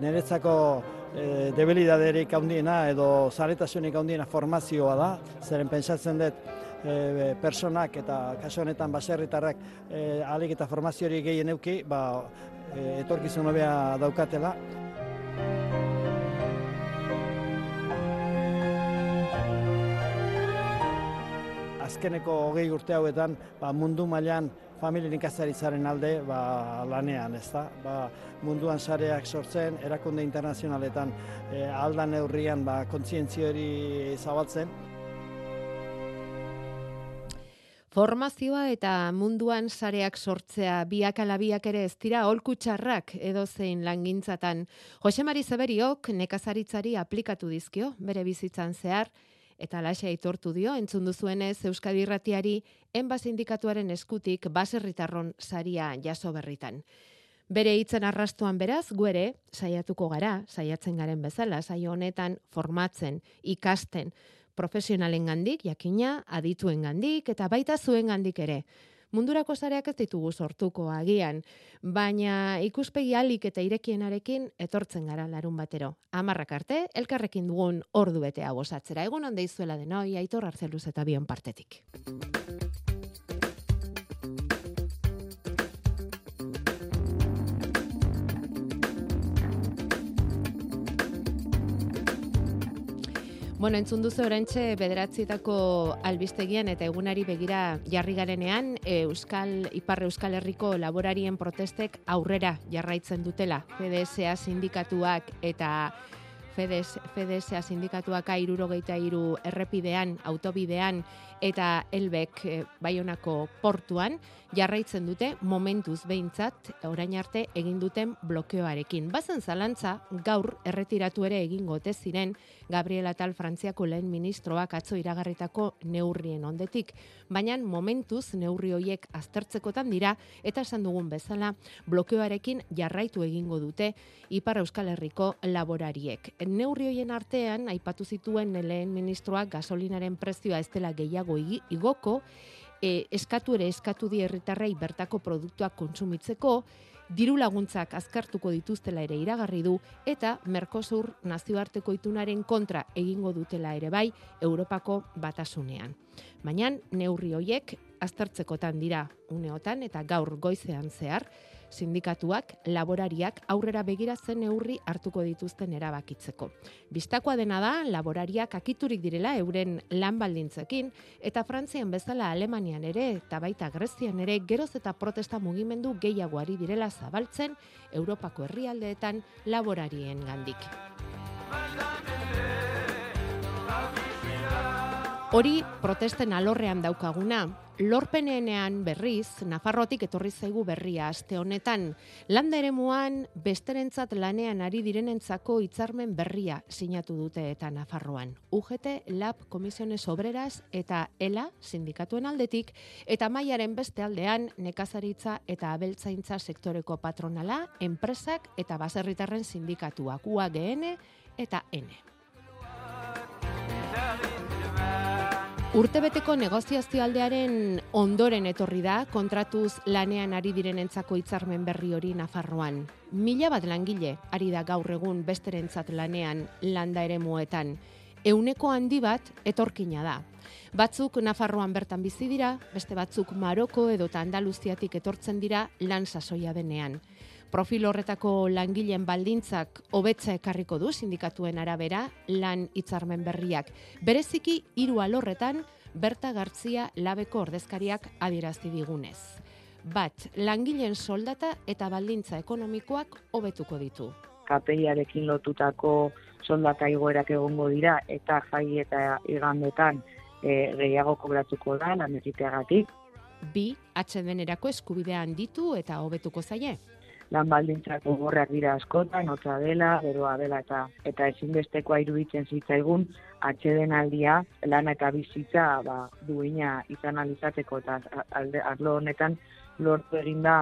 niretzako e, debilidaderik handiena edo zaretasunik handiena formazioa da, zeren pentsatzen dut e, personak eta kaso honetan baserritarrak e, alik eta formaziorik gehien euki, ba, e, etorkizun hobea daukatela. azkeneko hogei urte hauetan ba, mundu mailan familien ikastaritzaren alde ba, lanean, ez da? Ba, munduan sareak sortzen, erakunde internazionaletan e, aldan neurrian ba, kontzientzio hori zabaltzen. Formazioa eta munduan sareak sortzea biak alabiak ere ez dira holku txarrak edo zein langintzatan. Jose Mari Zeberiok nekazaritzari aplikatu dizkio bere bizitzan zehar, eta laxe aitortu dio entzun duzuenez Euskadi Irratiari enba sindikatuaren eskutik baserritarron saria jaso berritan. Bere hitzen arrastuan beraz, guere, saiatuko gara, saiatzen garen bezala, saio honetan formatzen, ikasten, profesionalen gandik, jakina, adituen gandik, eta baita zuen gandik ere mundurako zareak ez ditugu sortuko agian, baina ikuspegi alik eta irekienarekin etortzen gara larun batero. Amarrak arte, elkarrekin dugun ordu bete hau osatzera. Egun onde izuela denoi, aitor arzeluz eta bion partetik. Bueno, entzun duzu orantxe bederatzietako albistegian eta egunari begira jarri garenean, Euskal, Iparre Euskal Herriko laborarien protestek aurrera jarraitzen dutela. FDSA sindikatuak eta FDSA sindikatuak airurogeita iru errepidean, autobidean eta Elbek e, Baionako portuan, jarraitzen dute momentuz behintzat orain arte egin duten blokeoarekin. Bazen zalantza gaur erretiratu ere egin gote ziren Gabriela Tal Frantziako lehen ministroak atzo iragarritako neurrien ondetik, baina momentuz neurri hoiek aztertzekotan dira eta esan dugun bezala blokeoarekin jarraitu egingo dute Ipar Euskal Herriko laborariek. Neurri hoien artean aipatu zituen lehen ministroak gasolinaren prezioa ez dela gehiago igoko e, eskatu ere eskatu di herritarrei bertako produktuak kontsumitzeko, diru laguntzak azkartuko dituztela ere iragarri du eta Mercosur nazioarteko itunaren kontra egingo dutela ere bai Europako batasunean. Baina neurri hoiek aztertzekotan dira uneotan eta gaur goizean zehar, sindikatuak, laborariak aurrera begiratzen neurri hartuko dituzten erabakitzeko. Bistakoa dena da, laborariak akiturik direla euren lan baldintzekin, eta Frantzian bezala Alemanian ere, eta baita Grezian ere, geroz eta protesta mugimendu gehiagoari direla zabaltzen, Europako herrialdeetan laborarien gandik. Hori protesten alorrean daukaguna, lorpenenean berriz, Nafarrotik etorri zaigu berria aste honetan, landa eremuan besterentzat lanean ari direnentzako hitzarmen berria sinatu dute eta Nafarroan. UGT, LAB, Komisiones Obreras eta ELA, sindikatuen aldetik, eta maiaren beste aldean, nekazaritza eta abeltzaintza sektoreko patronala, enpresak eta baserritarren sindikatuak, UAGN eta N. Urtebeteko negoziazio aldearen ondoren etorri da kontratuz lanean ari direnentzako hitzarmen berri hori Nafarroan. Mila bat langile ari da gaur egun besterentzat lanean landa ere muetan. Euneko handi bat etorkina da. Batzuk Nafarroan bertan bizi dira, beste batzuk Maroko edo Andaluziatik etortzen dira lan sasoia denean profil horretako langileen baldintzak hobetza ekarriko du sindikatuen arabera lan hitzarmen berriak. Bereziki hiru alorretan Berta Gartzia labeko ordezkariak adierazi digunez. Bat, langileen soldata eta baldintza ekonomikoak hobetuko ditu. KPIarekin lotutako soldata igoerak egongo dira eta jai eta igandetan e, gehiago kobratuko da lan Bi, atxedenerako eskubidean ditu eta hobetuko zaie lan baldintzak gogorrak dira askotan, hotza dela, beroa dela eta eta ezinbestekoa iruditzen zitzaigun atxeden aldia lan eta bizitza ba, duina izan alizateko eta alde, arlo honetan lortu eginda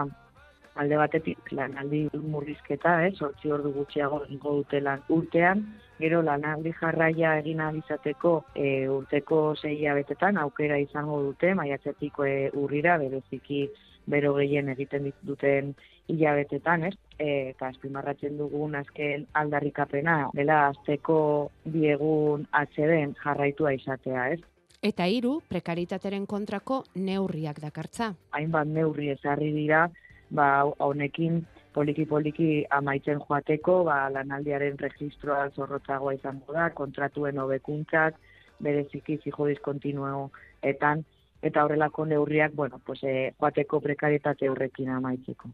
alde batetik lan aldi murrizketa, eh, sortzi ordu gutxiago ingo dute lan urtean, gero lan aldi jarraia egin alizateko e, urteko zeia betetan aukera izango dute, maiatzetiko e, urrira, bereziki bero gehien egiten duten hilabetetan, ez? E, eta azpimarratzen dugun azken aldarrikapena, dela azteko diegun atxeden jarraitua izatea, ez? Eta hiru prekaritateren kontrako neurriak dakartza. Hainbat neurri ezarri dira, ba, honekin poliki-poliki amaitzen joateko, ba, lanaldiaren registroa zorrotzagoa izango da, kontratuen hobekuntzak, bereziki zijo diskontinuetan, eta horrelako neurriak, bueno, pues, eh, joateko prekaritate horrekin amaitzeko.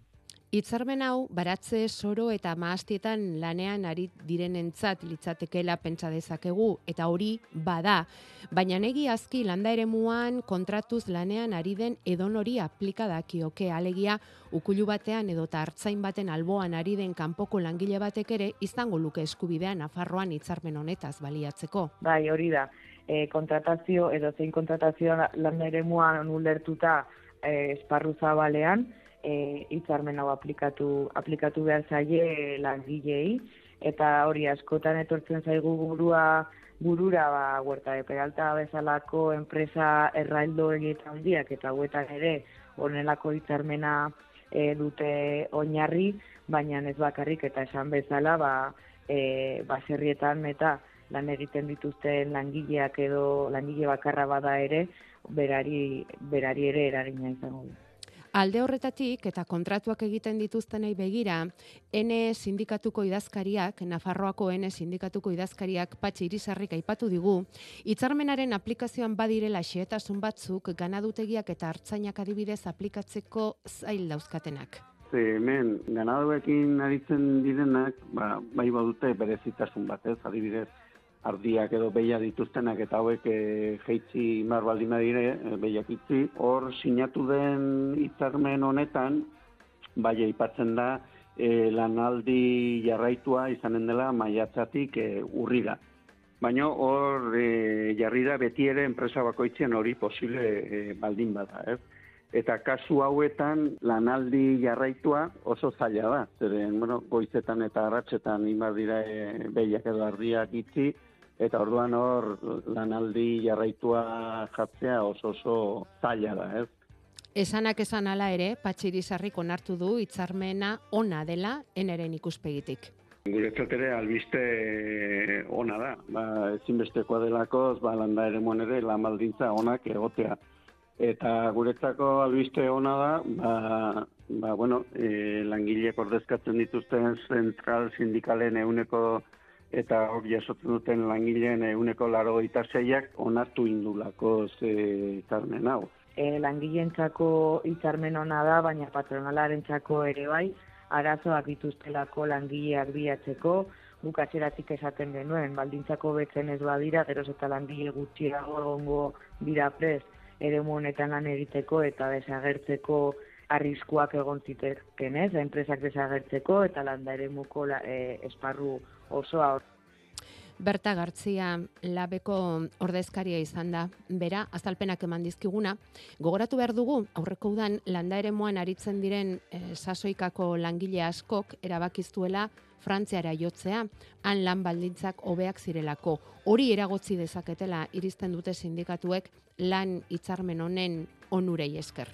Itzarmen hau, baratze soro eta maastietan lanean ari direnentzat litzatekela pentsa dezakegu, eta hori bada. Baina negi azki landa ere muan kontratuz lanean ari den edon hori aplikadakioke alegia ukulu batean edo hartzain baten alboan ari den kanpoko langile batek ere izango luke eskubidean Nafarroan hitzarmen honetaz baliatzeko. Bai, hori da. E, kontratazio edo zein kontratazioa landa ere muan ulertuta e, esparru zabalean, e, hitzarmen hau aplikatu aplikatu behar zaie langilei eta hori askotan etortzen zaigu burua burura ba huerta de peralta bezalako enpresa erraildo egita handiak eta huetan ere honelako hitzarmena e, dute oinarri baina ez bakarrik eta esan bezala ba e, baserrietan eta lan egiten dituzten langileak edo langile bakarra bada ere berari berari ere eragina izango du Alde horretatik eta kontratuak egiten dituztenei begira, N sindikatuko idazkariak, Nafarroako N sindikatuko idazkariak patxe irisarrik aipatu digu, hitzarmenaren aplikazioan badirela xehetasun batzuk ganadutegiak eta hartzainak adibidez aplikatzeko zail dauzkatenak. Ze hemen ganaduekin aritzen direnak, ba, bai badute berezitasun batez, adibidez, ardiak edo beia dituztenak eta hauek e, jeitzi mar baldin dire, e, behiak itzi, hor sinatu den hitzarmen honetan, bai aipatzen da, e, lanaldi jarraitua izanen dela maiatzatik e, urrira. Baina hor e, jarri da beti ere enpresa bakoitzen hori posible e, baldin bada, ez? Eta kasu hauetan lanaldi jarraitua oso zaila da. Zeren, bueno, goizetan eta arratsetan imar dira e, behiak edo ardiak itzi, eta orduan hor lanaldi jarraitua jatzea oso oso zaila da, ez? Esanak esan ala ere, patxirizarrik onartu du hitzarmena ona dela eneren ikuspegitik. Guretzat ere albiste ona da. Ba, ezinbestekoa delako, ba, landa ere ere lamaldintza onak egotea. Eta guretzako albiste ona da, ba, ba bueno, e, langile ordezkatzen dituzten zentral sindikalen euneko eta hor jasotzen duten langileen eguneko laro zeiak onartu indulako ze itzarmen hau. E, langileentzako hitzarmen ona da, baina patronalaren ere bai, arazoak dituztelako langileak biatzeko, guk atzeratik esaten genuen, baldintzako betzen ez badira, geroz eta langile gutxiago egongo dira prez, ere honetan lan egiteko eta desagertzeko arriskuak egon zitezken ez, enpresak desagertzeko eta landa ere muko e, esparru osoa. Berta Gartzia labeko ordezkaria izan da, bera, azalpenak eman dizkiguna. Gogoratu behar dugu, aurreko udan landa ere moan aritzen diren e, sasoikako langile askok erabakiztuela Frantziara jotzea, han lan baldintzak hobeak zirelako. Hori eragotzi dezaketela iristen dute sindikatuek lan hitzarmen honen onurei esker.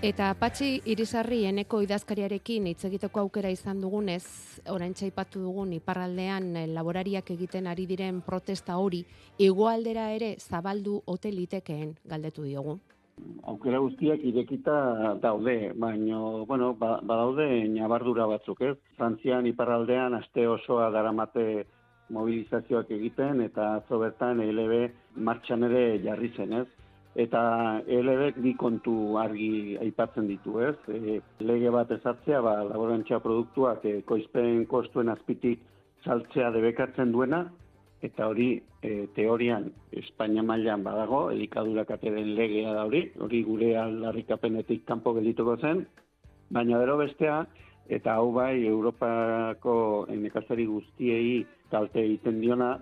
Eta patxi irisarri eneko idazkariarekin hitz egiteko aukera izan dugunez, orain txaipatu dugun iparraldean eh, laborariak egiten ari diren protesta hori, egoaldera ere zabaldu hotelitekeen galdetu diogu. Aukera guztiak irekita daude, baina, bueno, ba, badaude nabardura batzuk, ez? Frantzian iparraldean aste osoa daramate mobilizazioak egiten, eta zobertan ELB martxan ere jarri zen, ez? Eta elebek bi kontu argi aipatzen ditu, ez? E, lege bat ezartzea, ba, laborantza produktuak e, koizpen kostuen azpitik saltzea debekatzen duena, eta hori e, teorian Espainia mailan badago, elikadura kateren legea da hori, hori gure aldarrikapenetik kanpo geldituko zen, baina bero bestea, eta hau bai Europako nekazari guztiei kalte egiten diona,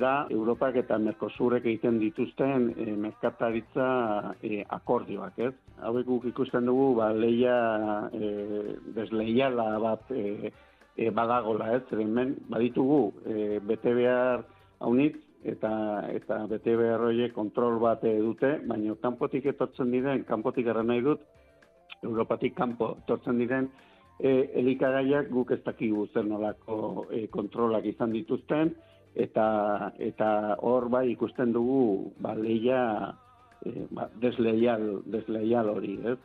da Europak eta Mercosurek egiten dituzten e, merkataritza e, akordioak, ez? Hauek guk ikusten dugu, ba, leia e, desleiala bat e, e, badagola, ez? Zeren baditugu, e, bete behar haunitz, eta eta bete beharroie kontrol bat dute, baina kanpotik etortzen diren, kanpotik gara nahi dut, Europatik kanpo etortzen diren, e, elikagaiak guk ez dakigu zer nolako e, kontrolak izan dituzten, eta eta hor bai ikusten dugu ba, leia e, ba, desleial, desleial hori, ez?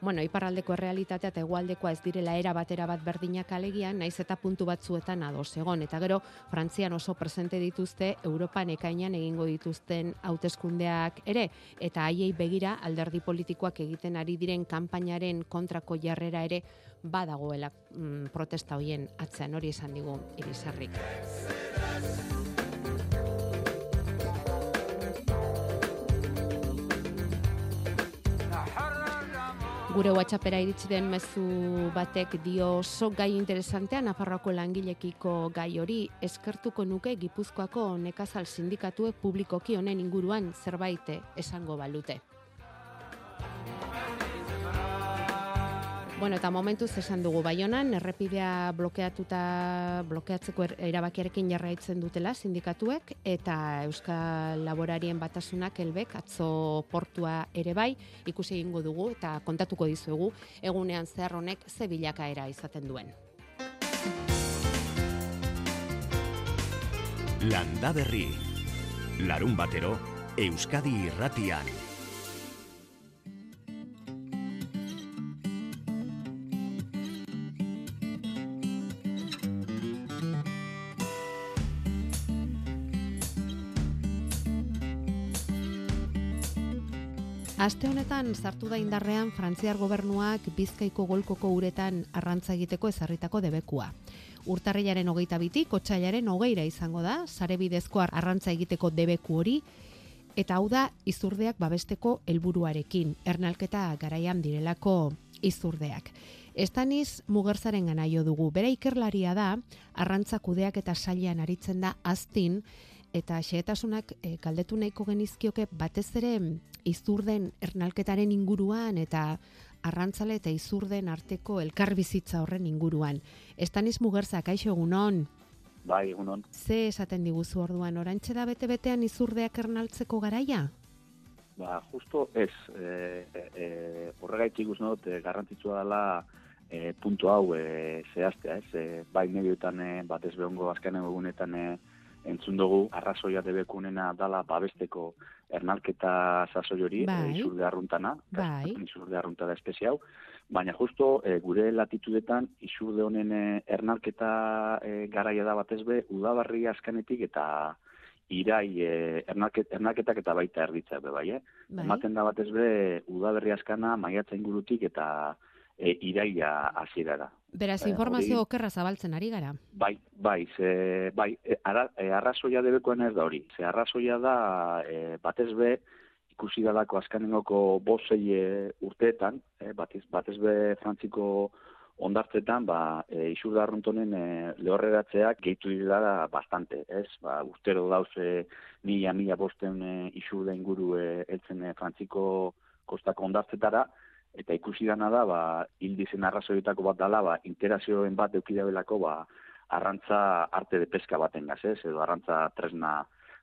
Bueno, iparraldeko realitatea eta egualdekoa ez direla era batera bat berdinak alegian, naiz eta puntu batzuetan ados egon. Eta gero, Frantzian oso presente dituzte, Europan ekainan egingo dituzten hauteskundeak ere, eta haiei begira alderdi politikoak egiten ari diren kanpainaren kontrako jarrera ere badagoela mm, protesta hoien atzean hori esan digu irisarrik. Gure WhatsAppera iritsi den mezu batek dio oso gai interesantean Nafarroako langilekiko gai hori eskertuko nuke Gipuzkoako nekazal sindikatuek publikoki honen inguruan zerbait esango balute. Bueno, eta momentuz esan dugu Baionan errepidea blokeatuta blokeatzeko er, erabakiarekin jarraitzen dutela sindikatuek eta Euskal Laborarien batasunak helbek atzo portua ere bai ikusi egingo dugu eta kontatuko dizuegu egunean zehar honek ze bilakaera izaten duen. Landa berri. Larun batero Euskadi Irratian. Aste honetan sartu da indarrean Frantziar gobernuak Bizkaiko golkoko uretan arrantza egiteko ezarritako debekua. Urtarrilaren hogeita bitik, otxailaren hogeira izango da, sare bidezko arrantza egiteko debeku hori, eta hau da izurdeak babesteko helburuarekin, ernalketa garaian direlako izurdeak. Estaniz mugerzaren gana jo dugu, bere ikerlaria da, arrantza kudeak eta salian aritzen da aztin, eta xehetasunak e, kaldetu nahiko genizkioke batez ere izurden ernalketaren inguruan eta arrantzale eta izurden arteko elkarbizitza horren inguruan. Estaniz mugerza, kaixo egunon? Bai, egunon. Ze esaten diguzu orduan, orantxe da bete-betean izurdeak ernaltzeko garaia? Ba, justo ez, e, e, horregaitik guzti e, garrantzitsua dela e, puntu hau e, zehaztea, ez? E, bai medioetan e, batez behongo azkenen egunetan e, entzun dugu arrazoia debekunena dala babesteko ernalketa sasoi hori, bai. izurde arruntana, bai. izurde arruntana espeziau, baina justo e, gure latitudetan izurde honen e, ernalketa e, garaia da batez be, udabarri askanetik eta irai e, ernalket, ernalketak eta baita erditza be, bai, eh? bai. Ematen da batez be, udaberri askana maiatza ingurutik eta e, iraia hasierara. Beraz, eh, informazio okerra zabaltzen ari gara. Bai, bai, ze, bai, e, ara, e, arrazoia debekoen ez da hori. Ze arrazoia da, e, batez be, ikusi dalako azkanengoko bosei e, urteetan, e, batez, batez be frantziko ondartzetan, ba, e, isur da e, lehorreratzeak gehitu dira bastante, ez? Ba, urtero dauze mila, mila bosten e, isur da inguru e, eltzen e, frantziko kostako ondartzetara, eta ikusi dana da, ba, hildizen arrazoietako bat dala, ba, interazioen bat eukidabelako, ba, arrantza arte de peska baten gaz, ez? edo arrantza tresna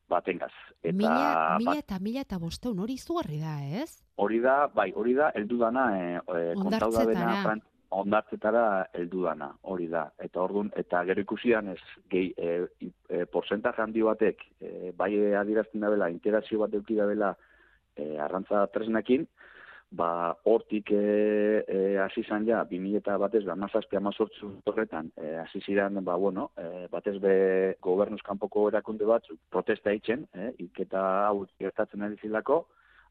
baten gaz. Eta, mila, mila eta mila eta bosteun hori izugarri da, ez? Hori da, bai, hori da, eldu dana, e, e, kontau da bena, ondartzetara eldu dana, hori da. Eta orduan, eta gero ikusi ez, gehi, e, e, porcentaje handi batek, e, bai adirazten da bela, interazio bat eukidabela e, arrantza tresnekin, ba hortik eh e, hasi izan ja 2000 eta batez ba 17 18 horretan eh hasi ziren ba bueno e, batez be gobernuz kanpoko erakunde batzuk protesta itzen eh iketa hau gertatzen ari zilako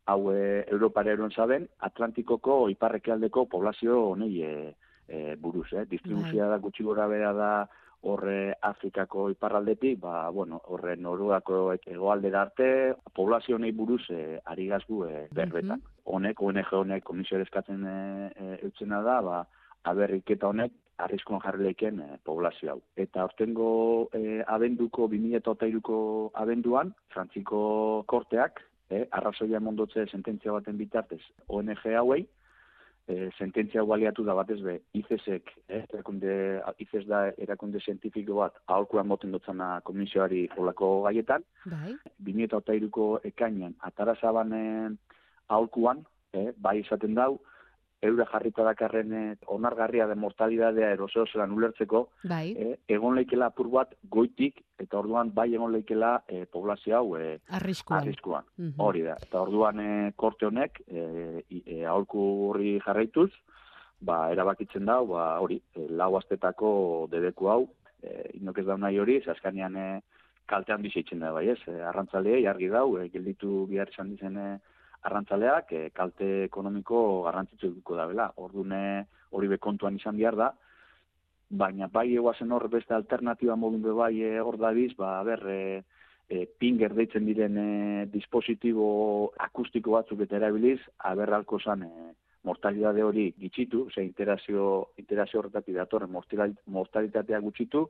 hau e, Europara eron saben Atlantikoko iparrekialdeko poblazio honei e, e, buruz distribuzioa bai. da gutxi gora bera da horre Afrikako iparraldetik, ba, bueno, horre Noruako egoaldera arte, poblazio honei buruz e, ari gazgu e, berbetan. Mm Honek, ONG honek komisio eskatzen e, e, eutzena da, ba, aberriketa honek arriskoan jarri lehken e, poblazio hau. Eta ortengo e, abenduko, 2008ko abenduan, Frantziko korteak, e, arrazoia mondotze sententzia baten bitartez, ONG hauei, e, sententzia baliatu da batez be, ICESek, eh, erakunde, ICES da erakunde zientifiko bat, aholkuan moten dutzana komisioari olako gaietan, bai. 2008ko ekainan, atarazabanen aholkuan, eh, bai izaten dau, eura jarrita dakarren eh, onargarria den mortalidadea eroseo zelan ulertzeko, bai. eh, egon leikela apur bat goitik, eta orduan bai egon leikela eh, poblazio hau eh, arriskuan. arriskuan. Hori da. Eta orduan eh, korte honek, eh, eh, aholku horri jarraituz, ba, erabakitzen da, ba, hori, eh, lau astetako dedeku hau, eh, inok ez da nahi hori, zaskanean eh, kaltean bizitzen da, bai ez, eh, arrantzalea, jargi dau, eh, gelditu bihar izan dizen eh, arrantzaleak e, kalte ekonomiko garrantzitsu duko da bela. Ordune hori be kontuan izan behar da, baina bai eguazen hor beste alternatiba modun be bai e, hor dabiz, ba, ber, e, e, pinger deitzen diren e, dispositibo akustiko batzuk eta erabiliz, aberralko zan e, mortalidade hori gitxitu, ze interazio, interazio horretatik datorren mortalitatea gutxitu,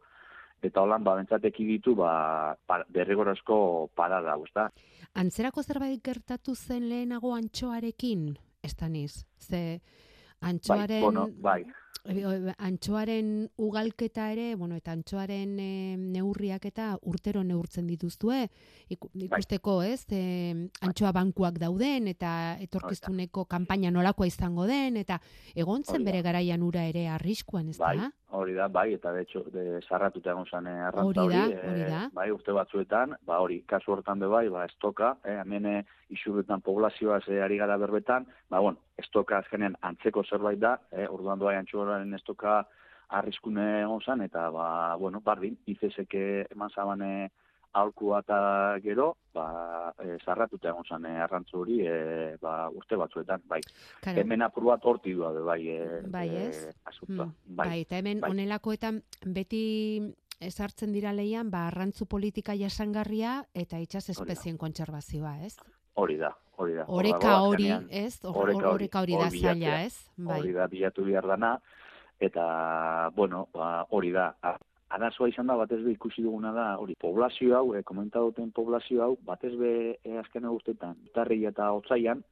eta holan ba bentsatek ditu ba derrigorazko parada, ezta. Antzerako zerbait gertatu zen lehenago antxoarekin, estaniz. Ze bai, antxoaren bai, bueno, bai. Antxoaren ugalketa ere, bueno, eta antxoaren e, neurriak eta urtero neurtzen dituzue, bai. ikusteko, ez? E, antxoa bankuak dauden eta etorkiztuneko kanpaina nolakoa izango den eta egontzen bere garaian ura ere arriskuan, ez da? Hori da, bai, eta de hecho, de sarratuta egon zane arrantza hori, hori, eh, bai, urte batzuetan, ba, hori, kasu hortan be bai, ba, estoka, eh, hemen eh, isurretan poblazioa ze ari gara berbetan, ba, bueno, estoka azkenen antzeko zerbait da, eh, orduan doa jantxuaren estoka arriskune egon zan, eta, ba, bueno, bardin, izeseke eman zabane, aurkua eta gero, ba, e, zarratuta egon zan eh, arrantzu hori e, ba, urte batzuetan, bai. Karo. Hemen apur bat horti du, bai, e, bai, ez? Mm, bai. bai, eta hemen bai. onelakoetan beti esartzen dira leian, ba, arrantzu politika jasangarria eta itxas espezien kontserbazioa, ez? Hori da, hori da. Oreka hori, ez? Oreka hori da zaila, ez? Bai. Hori da, bilatu bihar dana, eta, bueno, ba, hori da, arazoa izan da, batez be ikusi duguna da, hori, poblazio hau, e, komentadoten poblazio hau, batez be e, azken eguztetan, tarri eta otzaian,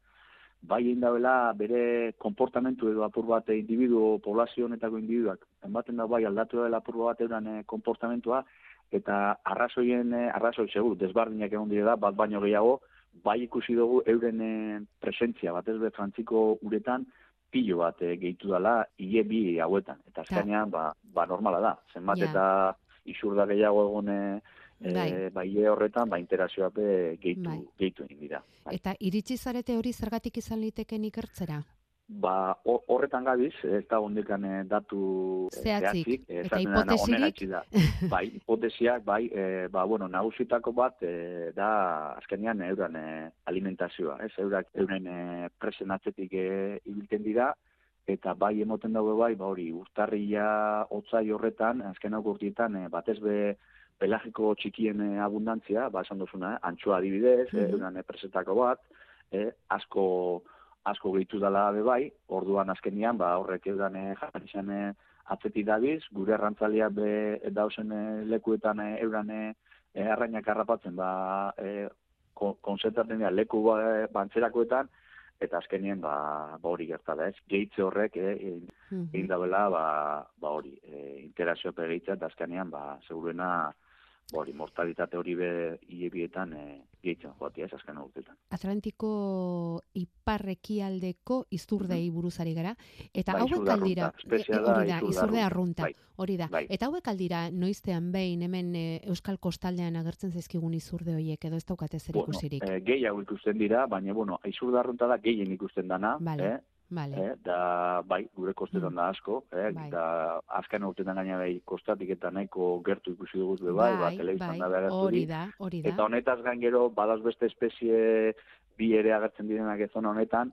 bai indabela bere konportamentu edo apur bat individu, poblazio honetako individuak, enbaten da bai aldatu dela apur bat euran e, konportamentua, eta arrazoien, e, arrazoi segur, desbardinak egon dire da, bat baino gehiago, bai ikusi dugu euren e, presentzia, batez be frantziko uretan, pilo bat e, gehitu dela ie bi hauetan. Eta azkenean, ba, ba normala da. Zenbat ja. eta isurda gehiago egon e, bai. bai horretan, ba interazioa be gehitu, bai. gehitu dira. Bai. Eta iritsi zarete hori zergatik izan liteken ikertzera? Ba, horretan gabiz, ez da hondekan eh, datu eh, zehatzik, eta hipotesirik? Da. Bai, hipotesiak, bai, e, ba, bueno, nagusitako bat, e, da, azkenean, euran e, alimentazioa, ez, eurak, euren e, presen atzetik e, ibilten dira, eta bai emoten dago bai, ba, hori, urtarria otzai horretan, azken hau gurtietan, e, batez be, pelagiko txikien abundantzia, ba, esan duzuna, eh? antxoa adibidez, mm -hmm. euran e, presetako bat, e, asko, asko gehitu dela be bai, orduan azkenian, ba, horrek eudan eh, jarri zen eh, atzeti dabiz, gure errantzalia be dausen eh, lekuetan eh, euran arrainak harrapatzen, ba, eh, konzentratzen dira leku ba, bantzerakoetan, eta azkenien ba, ba hori gertala ez. Gehitze horrek, eh, egin mm -hmm. ba, ba hori, eh, interazio pegitza, eta azkenean, ba, seguruena, hori mortalitate hori be hilebietan e, gehitzen joatia ez azken urtetan. Atlantiko iparrekialdeko izurdei mm buruzari gara eta bai, hauek aldira e, e, hori da izurde arrunta bai, hori da bai. eta hauek aldira noiztean behin hemen e, euskal kostaldean agertzen zaizkigun izurde hoiek edo ez daukate zer ikusirik. Bueno, e, gehiago ikusten dira baina bueno izurde arrunta da gehien ikusten dana, vale. eh? Vale. Eh, da, bai, gure kostetan mm. da asko, eh, bai. da, azken urtetan gaina bai, kostatik eta nahiko gertu ikusi dugu bai, bai, ba, telebizan bai. da hori da, hori da. Eta honetaz gain gero, badaz beste espezie bi ere agertzen direnak ez honetan,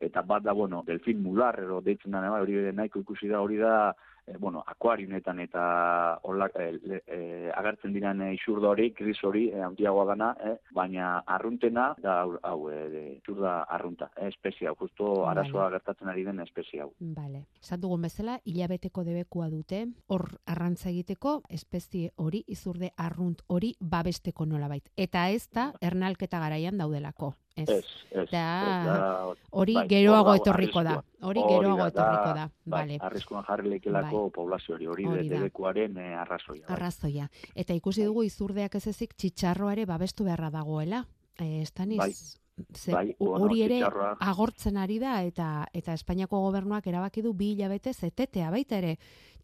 eta bat da, bueno, delfin mular, ero deitzen da, bai, hori nahiko ikusi da, hori da, e, bueno, akuariunetan eta olak, e, e, agertzen diren e, isurda hori, kriz hori, e, handiagoa gana, e, baina arruntena, da, hau, e, isurda arrunta, e, espezia, justo vale. arazoa gertatzen ari den espezia hau. Vale. Zat dugun bezala, hilabeteko debekua dute, hor arrantza egiteko, espezie hori, izurde arrunt hori, babesteko nolabait. Eta ez da, ernalketa garaian daudelako Ez, ez. Da, hori bai, geroago etorriko da. Hori geroago etorriko da. Bai, vale. Arriskuan jarri lekelako bai. poblazio hori, hori, hori debekuaren eh, arrazoia. Bai. Arrazoia. Eta ikusi dugu izurdeak ez ezik txitsarroare babestu beharra dagoela. Eh, estaniz, bai. Ze, bai, hori ere agortzen ari da eta eta Espainiako gobernuak erabaki du bi hilabete zetetea baita ere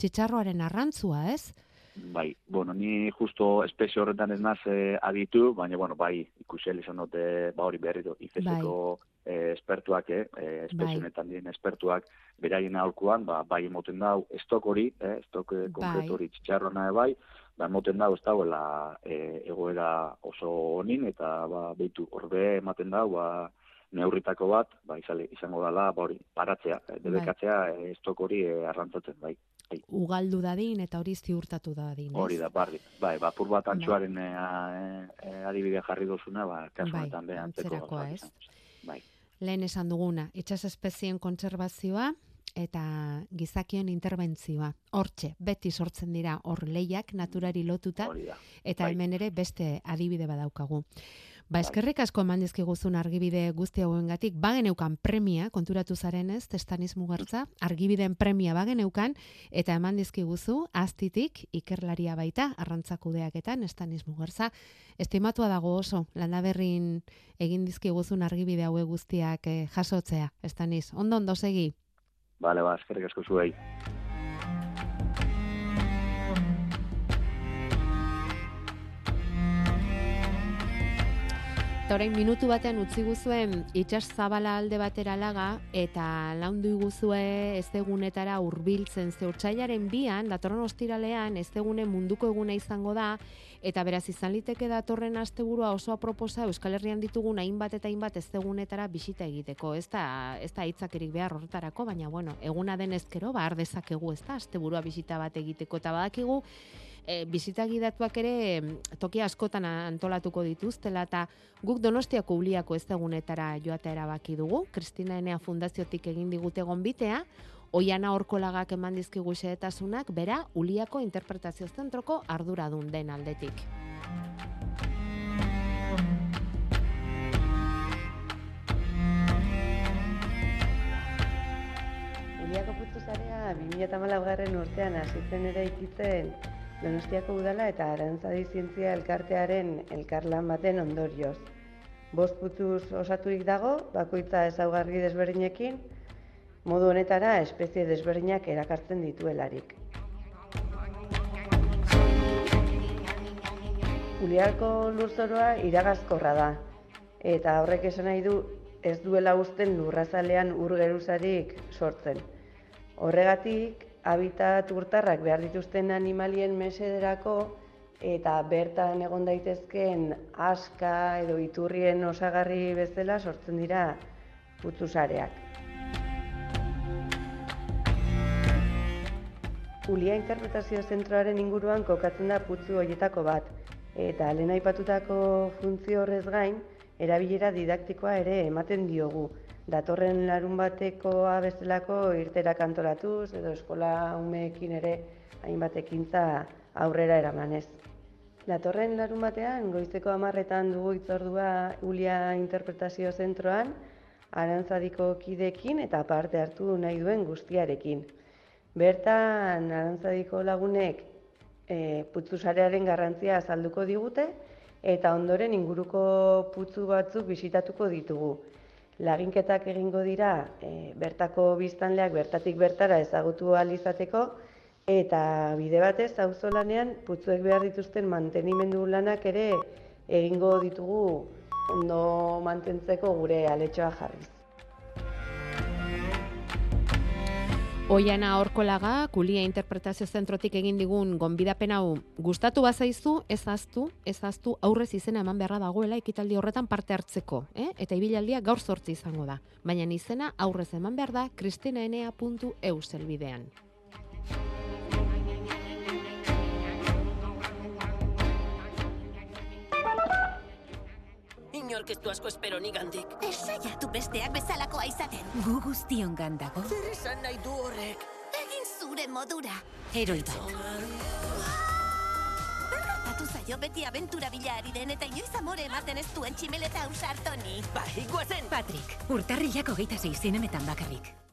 txitsarroaren arrantzua, ez? Bai, bueno, ni justo espezie horretan ez naz eh, aditu, baina, bueno, bai, ikusel izan dute, ba hori berri du, izeseko bai. eh, espertuak, eh, eh espezie bai. honetan dien espertuak, beraien aholkuan, ba, bai emoten dau, estok hori, eh, estok eh, bai. hori txarrona bai, ba, emoten dau, ez dauela eh, egoera oso honin, eta, ba, behitu, orbe ematen dau, ba, neurritako bat, ba, izango dela, ba, hori, paratzea, eh, bai. debekatzea, bai. estok hori eh, arrantzatzen, bai. Bai. ugaldu dadin eta hori ziurtatu dadin. Hori da, barri. Bai, ba, bat bai. antxuaren bai. e, adibidea jarri dozuna, ba, kasuanetan bai, antzeko. ez? Bai. Lehen esan duguna, itxas espezien kontserbazioa eta gizakion interbentzioa. Hortxe, beti sortzen dira hor lehiak naturari lotuta, eta bai. hemen ere beste adibide badaukagu. Ba, eskerrik asko eman dizkiguzun argibide guzti hauengatik, bagen eukan premia, konturatu zaren ez, testaniz mugertza, argibideen premia bagen eukan, eta eman dizkiguzu, aztitik, ikerlaria baita, arrantzakudeaketan, estaniz mugertza, estimatua dago oso, landa berrin egin dizkiguzun argibide haue guztiak eh, jasotzea, estaniz, ondo ondo segi? Bale, ba, eskerrik asko zuei. Orain minutu batean utzi guzuen itxas zabala alde batera laga eta laundu iguzue ez egunetara hurbiltzen ze urtsailaren bian, datorren ostiralean ez egune munduko eguna izango da eta beraz izan liteke datorren asteburua oso aproposa Euskal Herrian ditugun hainbat eta hainbat ez egunetara bisita egiteko. Ez da, ez da hitzakerik behar horretarako, baina bueno, eguna den ezkero, bahar dezakegu ez da, asteburua bisita bat egiteko eta badakigu e, bizita gidatuak ere toki askotan antolatuko dituztela eta guk donostiako uliako ez egunetara joatea erabaki dugu. Kristina Enea Fundaziotik egin digute gonbitea, Oiana Orkolagak eman dizkigu xehetasunak, bera uliako interpretazio zentroko arduradun den aldetik. Uliako putzu zarea 2008 garren urtean hasitzen ere ikitzen Donostiako udala eta Arantzadi Zientzia elkartearen elkarlan baten ondorioz. Bost putzuz osaturik dago, bakoitza ezaugarri desberdinekin, modu honetara espezie desberdinak erakartzen dituelarik. Uliarko lurzoroa iragazkorra da, eta horrek esan nahi du ez duela usten lurrazalean urgeruzarik sortzen. Horregatik, habitat urtarrak behar dituzten animalien mesederako eta bertan egon daitezkeen aska edo iturrien osagarri bezala sortzen dira putzusareak. Ulia interpretazio zentroaren inguruan kokatzen da putzu horietako bat, eta lehen aipatutako funtzio horrez gain, erabilera didaktikoa ere ematen diogu, datorren larun batekoa bezalako irtera kantoratuz edo eskola umeekin ere hainbat ekintza aurrera eramanez. Datorren larun batean goizeko amarretan dugu itzordua Ulia Interpretazio Zentroan, arantzadiko kidekin eta parte hartu nahi duen guztiarekin. Bertan, arantzadiko lagunek e, putzusarearen garrantzia azalduko digute eta ondoren inguruko putzu batzuk bisitatuko ditugu laginketak egingo dira e, bertako biztanleak bertatik bertara ezagutu ahal izateko eta bide batez auzolanean putzuek behar dituzten mantenimendu lanak ere egingo ditugu ondo mantentzeko gure aletxoa jarriz. Oiana Orkolaga, kulia interpretazio zentrotik egin digun gonbidapen hau gustatu bazaizu, ez aztu, ez aztu aurrez izena eman beharra dagoela ekitaldi horretan parte hartzeko, eh? eta ibilaldia gaur sortzi izango da. Baina izena aurrez eman behar da kristinaenea.eu zelbidean. Inork ez du asko espero ni gandik. Esaiatu besteak bezalakoa izaten. Gu guztion gandago. Zer esan nahi du horrek? Egin zure modura. Heroita. gertatu zaio beti abentura bila ari den eta inoiz amore ematen ez duen tximeleta ausartoni. Ba, iguazen! Patrick, urtarrilako geita zei zinemetan bakarrik.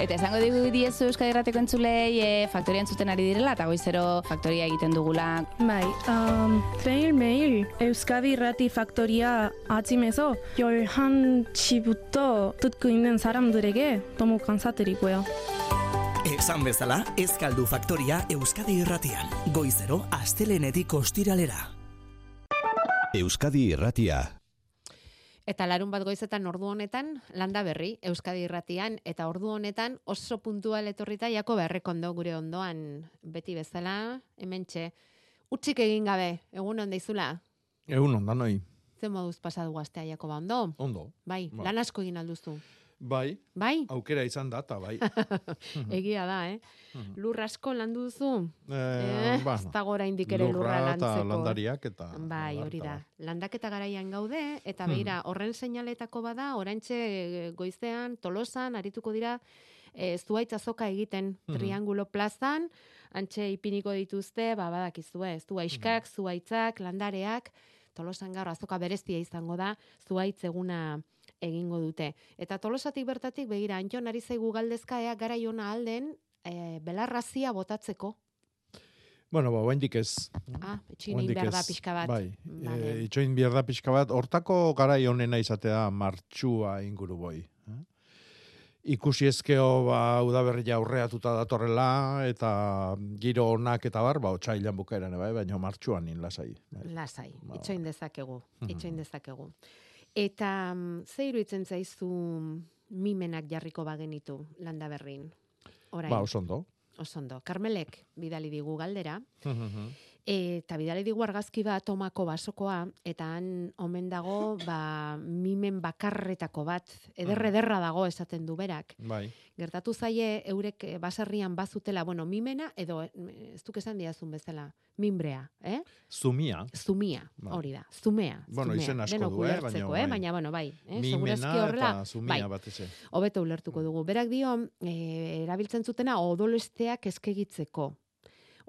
Eta esango dugu diezu Euskadi Errateko entzulei, eh, e, faktoria entzuten ari direla, eta goizero faktoria egiten dugula. Bai, um, mail, mail, Euskadi Errati faktoria atzimezo, jorhan txibuto tutku inden zaramdurege, tomu kanzaterikoa. Esan bezala, ezkaldu faktoria Euskadi Irratian. Goizero, astelenetik ostiralera. Euskadi Irratia, Eta larun bat goizetan ordu honetan, landa berri, Euskadi irratian, eta ordu honetan oso puntual etorrita jako beharrekondo gure ondoan, beti bezala, hemen txe, utxik egin gabe, egun onda izula? Egun onda, noi. Zer moduz pasadu gaztea jako ba ondo? Ondo. Bai, ba. lan asko egin alduzu. Bai. Bai. Aukera izan data, bai. Egia da, eh? Lur asko landu duzu? Eh, eh ba, ez dago oraindik ere lurra eta landariak eta... Bai, hori da. Landaketa garaian gaude, eta beira, horren seinaletako bada, orantxe eh, goizean, tolosan, arituko dira, e, zuaitza zoka egiten triangulo plazan, antxe ipiniko dituzte, ba, badakizue, zuaiskak, zuaitzak, landareak, tolosan gaur azoka berezia izango da, zuaitz eguna egingo dute. Eta tolosatik bertatik begira Antion ari zaigu galdezka ea garaiona alden e, belarrazia botatzeko. Bueno, ba, oraindik ez. Ah, itxoin behar da pixka bat. Bai, vale. e, itxoin behar da pixka bat. Hortako garai honena izatea martxua inguru boi. Eh? Ikusi ezkeo ba, udaberria aurreatuta datorrela, eta giro onak eta bar, ba, otxailan bukaeran, bai, baina martxuan in lasai. Bai. Lasai, ba, itxoin dezakegu, itxoin dezakegu. Eta mm, ze iruditzen zaizu mimenak jarriko bagenitu landa berrin? Orain. Ba, osondo. Osondo. Karmelek bidali digu galdera. Eta bidali digu argazki bat tomako basokoa, eta han omen dago ba, mimen bakarretako bat, ederre-derra dago esaten du berak. Bai. Gertatu zaie eurek baserrian bazutela, bueno, mimena, edo ez duk esan diazun bezala, mimbrea, eh? Zumia. Zumia, bai. hori da. Zumea. Bueno, zumea. izen asko du, eh? Baina, bai. baina, bueno, bai. Eh? Mimena horrela, eta zumia bai. bat eze. Obeto ulertuko dugu. Berak dio, eh, erabiltzen zutena odolesteak eskegitzeko.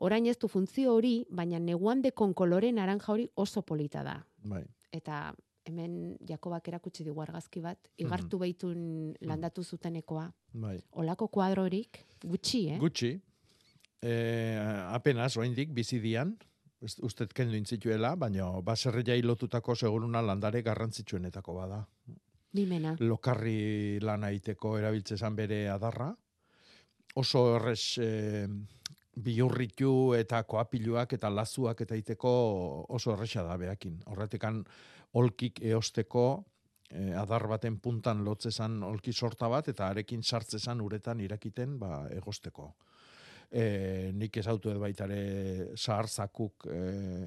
Orain ez du funtzio hori, baina neguandekon kolore naranja hori oso polita da. Bai. Eta hemen Jakobak erakutsi digu argazki bat, igartu mm -hmm. landatu zutenekoa. Bai. Olako kuadrorik, gutxi, eh? Gutxi, eh, apenas oraindik bizi dian, usted kendu intzituela, baina baserri jai lotutako seguruna landare garrantzitsuenetako bada. Bimena. Lokarri lan aiteko erabiltzezan bere adarra. Oso errez e, biurritu eta koapiluak eta lazuak eta iteko oso erresa da beakin. Horretekan olkik eosteko e, adar baten puntan lotzezan olki sorta bat eta arekin sartzezan uretan irakiten ba, egosteko e, nik ez autu baitare zaharzakuk e,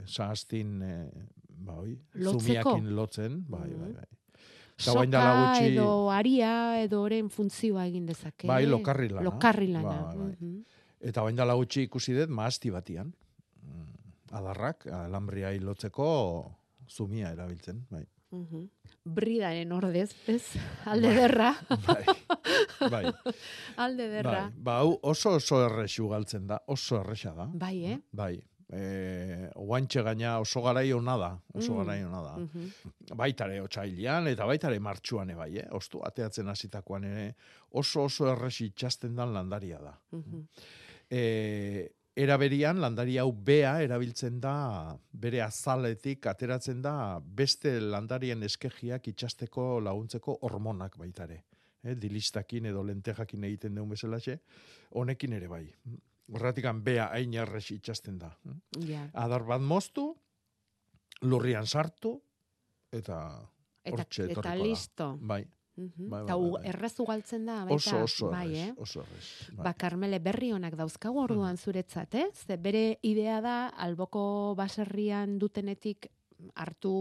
zahaztin e, ba, oi, zumiakin lotzen bai, bai, bai. Soka gutxi... edo aria edo oren funtzioa egin dezake. Bai, lokarri lana. Lokarri lana. Ba, bai. Eta bain dala gutxi ikusi dut maazti batian. Mm, adarrak, alambria lotzeko zumia erabiltzen. Bai. Uh Bridaren ordez, ez? Alde bai, derra. Bai, bai. Alde derra. Bai, ba, oso oso errexu galtzen da, oso errexa da. Bai, eh? Bai. E, oantxe gaina oso garai hona da, oso mm. garai hona da. Mm Baitare otxailian eta baitare martxuan bai, eh? Ostu, ateatzen hasitakoan ere oso oso errexi txasten dan landaria da. Mm era berian landari hau bea erabiltzen da bere azaletik ateratzen da beste landarien eskegiak itxasteko laguntzeko hormonak baitare. Eh, dilistakin edo lentejakin egiten deun bezalaxe, honekin ere bai. Horratikan bea hain errez itxasten da. Yeah. Adar bat moztu, lurrian sartu, eta Eta, eta listo. Bai. Mhm. Bai, bai, bai, errezu galtzen da, baita, oso, oso bai, errez, eh? oso errez. Bai. Ba, Karmele berri honak dauzkagu orduan zuretzat, eh? Ze bere idea da, alboko baserrian dutenetik hartu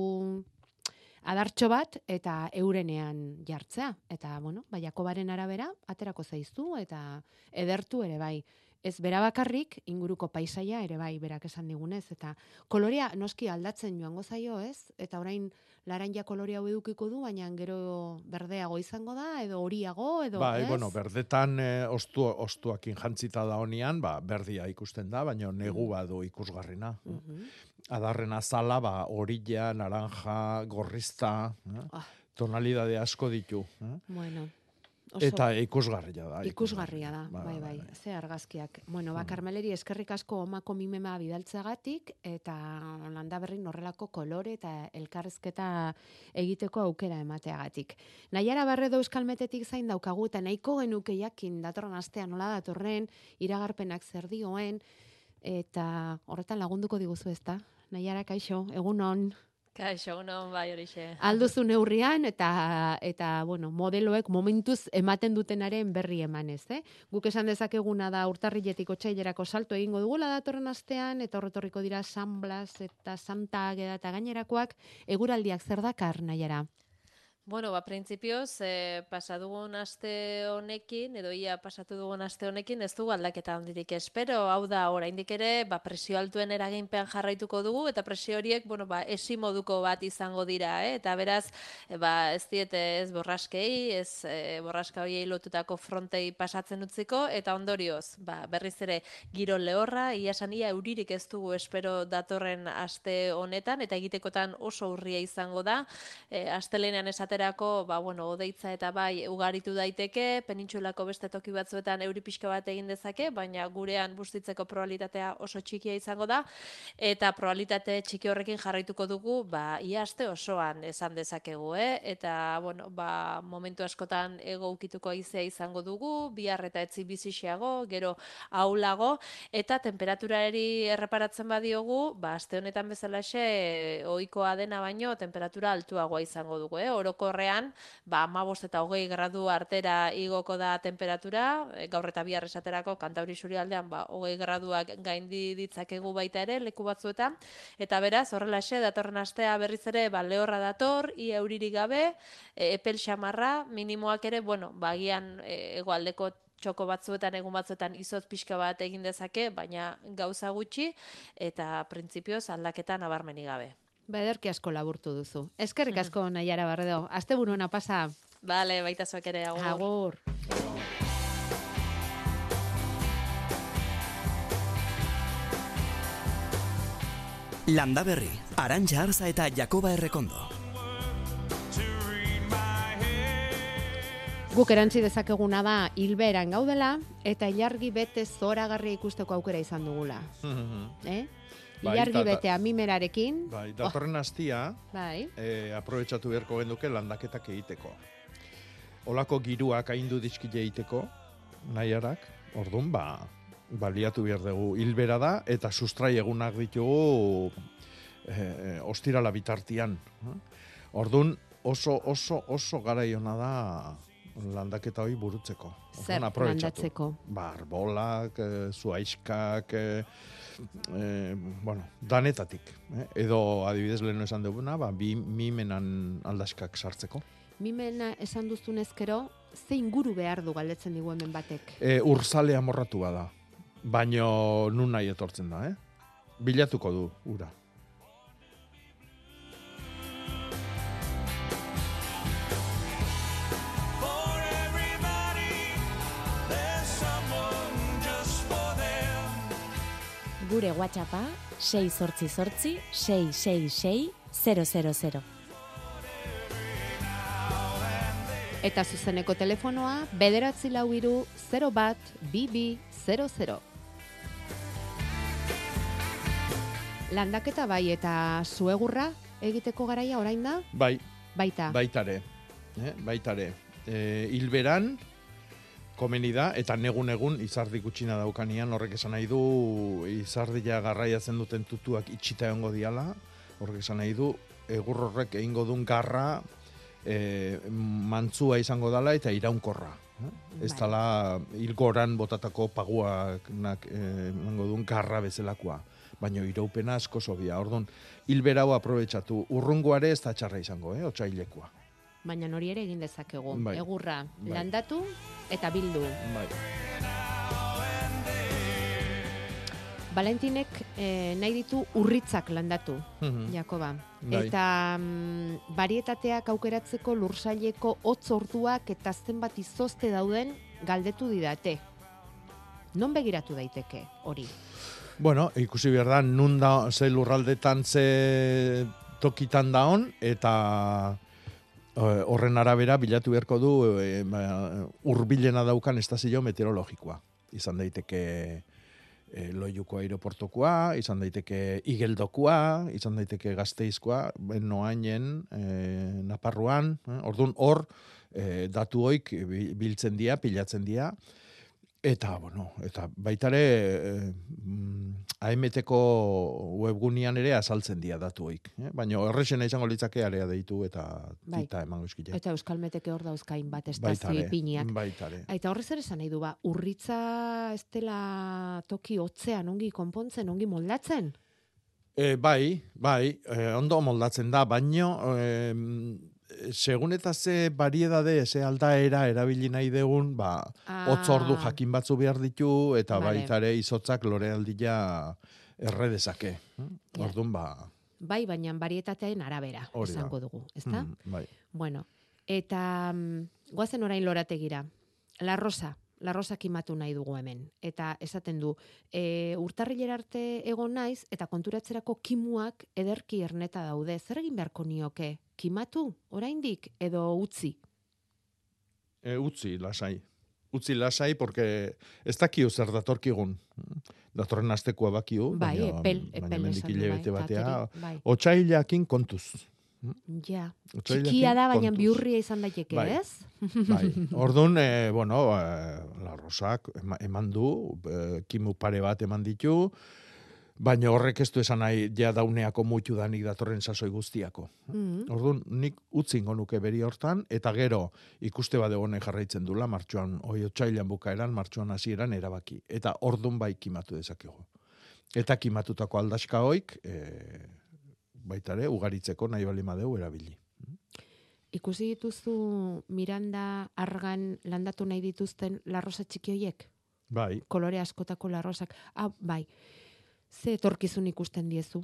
adartxo bat eta eurenean jartzea. Eta, bueno, ba, Jakobaren arabera, aterako zaiztu eta edertu ere bai. Ez bera bakarrik, inguruko paisaia ere bai, berak esan digunez. Eta kolorea noski aldatzen joango zaio, ez? Eta orain laranja kolorea hau edukiko du, baina gero berdeago izango da, edo horiago, edo, ba, ez? bueno, berdetan e, ostu, ostuakin jantzita da honian, ba, berdia ikusten da, baina negu badu ikusgarrina. Mhm. Adarren azala, ba, orilla, naranja, gorrizta, eh? Ah. tonalidade asko ditu. Eh? Bueno, oso- Eta ikusgarria da. Ikusgarria da, Ba, bai, ba, bai, ze argazkiak. Bueno, ba, Karmeleri eskerrik asko omako mimema bidaltzagatik, eta landa berri norrelako kolore eta elkarrezketa egiteko aukera emateagatik. Naiara barredo euskalmetetik zain daukagu, eta nahiko genuke jakin datorren astean nola datorren, iragarpenak zer dioen, eta horretan lagunduko diguzu ezta? Naiara, kaixo, egun on. Kaixo, egunon, bai, horixe. alduzu neurrian eta eta bueno, modeloek momentuz ematen dutenaren berri emanez, eh? Guk esan dezakeguna da urtarriletik otsailerako salto egingo dugula datorren astean eta horretorriko dira San Blas eta Santa Ageda eta gainerakoak eguraldiak zer dakar naiara. Bueno, ba, printzipioz, e, pasadugun aste honekin, edo ia pasatu dugun aste honekin, ez dugu aldaketa handirik espero, hau da, oraindik ere, ba, presio altuen eraginpean jarraituko dugu, eta presio horiek, bueno, ba, esi moduko bat izango dira, eh? eta beraz, e, ba, ez diete ez borraskei, ez e, borraska horiei lotutako frontei pasatzen utziko, eta ondorioz, ba, berriz ere, giro lehorra, ia ia euririk ez dugu espero datorren aste honetan, eta egitekotan oso urria izango da, e, astelenean esaterako, ba, bueno, odeitza eta bai ugaritu daiteke, penintxulako beste toki batzuetan euri pixka bat egin dezake, baina gurean bustitzeko probabilitatea oso txikia izango da, eta probabilitate txiki horrekin jarraituko dugu, ba, ia aste osoan esan dezakegu, eh? eta, bueno, ba, momentu askotan ego ukituko aizea izango dugu, bihar eta etzi bizixiago, gero aulago, eta temperaturari erreparatzen badiogu, ba, aste honetan bezalaxe, ohikoa dena baino, temperatura altuagoa izango dugu, eh? Orokorrean, ba, amabost eta hogei gradu artera igoko da temperatura, e, gaur eta bihar esaterako kantauri surialdean, ba, hogei graduak gaindi ditzakegu baita ere, leku batzuetan, eta beraz, horrelaxe, datorren astea berriz ere, ba, lehorra dator, ia euririk gabe, e, epel xamarra, minimoak ere, bueno, bagian e, egoaldeko txoko batzuetan, egun batzuetan izotz pixka bat egin dezake, baina gauza gutxi, eta printzipioz aldaketa nabarmenik gabe. Ba, ederki asko laburtu duzu. Eskerrik asko Naiara Barredo. Asteburu ona pasa. Bale, baita zuek ere, agur. Agur. Landa Berri, Arantxa Arza eta Jakoba Errekondo. Guk erantzi dezakeguna da hilberan gaudela eta ilargi bete zoragarria ikusteko aukera izan dugula. eh? Bai, Ilargi ta- ta- bete amimenarekin. Bai, datorren astia, Bai. e, aprobetsatu beharko genduke landaketak egiteko. Olako giruak aindu dizkile egiteko, nahiarak, orduan, ba, baliatu behar dugu hilbera da, eta sustrai egunak ditugu e, ostirala bitartian. eh? Orduan, oso, oso, oso garaiona da landaketa hori burutzeko. Zer landatzeko? Ba, arbolak, e, zuaiskak, e, e, bueno, danetatik. Eh? Edo adibidez lehen esan duguna, ba, bi mimenan aldaskak sartzeko. Mimena esan duztunez gero, ze inguru behar du galdetzen digu hemen batek. E, urzale amorratua da, baino nun nahi etortzen da, eh? Bilatuko du, ura. Gure WhatsAppa 6 sortzi sortzi 666 000. Eta zuzeneko telefonoa, bederatzi lau iru, 0 bat, bibi, 00. Landaketa bai eta zuegurra egiteko garaia orain da? Bai, Baita. baitare. Eh? Baitare. E, hilberan, komeni da, eta negun-egun izardi gutxina daukanian, horrek esan nahi du, izardia garraiatzen duten tutuak itxita egongo diala, horrek esan nahi du, egur horrek egingo duen garra, e, mantzua izango dala eta iraunkorra. Eh? Ez Bai. dala hilgoran botatako paguak emango duen garra bezalakoa. baino iraupena asko zobia. Orduan, hilberau aprobetsatu, urrungoare ez da txarra izango, eh, otxailekoa. Baina hori ere egin dezakegu. Bai. Egurra, Bai. landatu eta bildu. Bai. Valentinek eh, nahi ditu urritzak landatu, Mhm. Jakoba. Bai. Eta mm, varietateak aukeratzeko lursaileko hotz orduak eta zenbat izozte dauden galdetu didate. Non begiratu daiteke hori? Bueno, ikusi behar da, nun da, ze lurraldetan, ze tokitan daon, eta eh, horren arabera bilatu beharko du e, urbilena daukan estazio meteorologikoa. Izan daiteke e, loiuko aeroportokoa, izan daiteke igeldokoa, izan daiteke gazteizkoa, noainen, e, naparruan, eh, orduan hor, e, datu hoik bi- biltzen dira, pilatzen dira, Eta, bueno, eta baitare eh, AMT-ko webgunean ere azaltzen dira datu hoik. Eh? Baina errexena izango litzake area deitu eta Bai. tita emango eskila. Eta Euskalmeteke hor dauzkain bat Baita estazio ere, ipiniak. baita ere. Eta horrez ere esan nahi du, ba, urritza ez dela toki hotzean ongi konpontzen, ongi moldatzen? E, bai, bai, e, ondo moldatzen da, baino e, segun eta ze variedade, ze aldaera erabili nahi degun, ba, Ah. hotz ordu jakin batzu behar ditu, eta Vale. baita ere izotzak lore aldia erre dezake. Ja. Orduan, ba, Bai, baina varietatearen arabera, Hori da. esango dugu, ezta? mm, bai. Bueno, eta mm, goazen orain lorategira. La Rosa, La Rosa kimatu nahi dugu hemen. Eta esaten du, e, urtarrilera arte egon naiz, eta konturatzerako kimuak ederki erneta daude. Zer egin beharko nioke? Kimatu, oraindik, edo utzi? E, utzi, lasai. Utzi lasai, porque ez dakiu zer datorkigun. Datorren astekoa bakiu, Bai, baina, epel- baina epel mendik esan du, hilabete bai, batea. bai. Otsailakin kontuz. Ja, txikia da, baina biurria izan daiteke, Bai. ez? Bai. Orduan, e, bueno, e, la rosak ema- eman du, e, kimu pare bat eman ditu, baina horrek ez du esan nahi ja dauneako mutu danik datorren sasoi guztiako. Mm. Orduan, nik utzingo nuke beri hortan, eta gero ikuste bade honek jarraitzen dula, martxoan, oi otsailan bukaeran, martxoan hasieran erabaki. Eta ordun bai kimatu dezakegu. Eta kimatutako aldaska hoik, e, baitare, ugaritzeko nahi bali madeu erabili. Ikusi dituzu Miranda argan landatu nahi dituzten larrosa txiki hoiek? Bai, Kolore askotako larrosak. Ah, bai. Ze etorkizun ikusten diezu?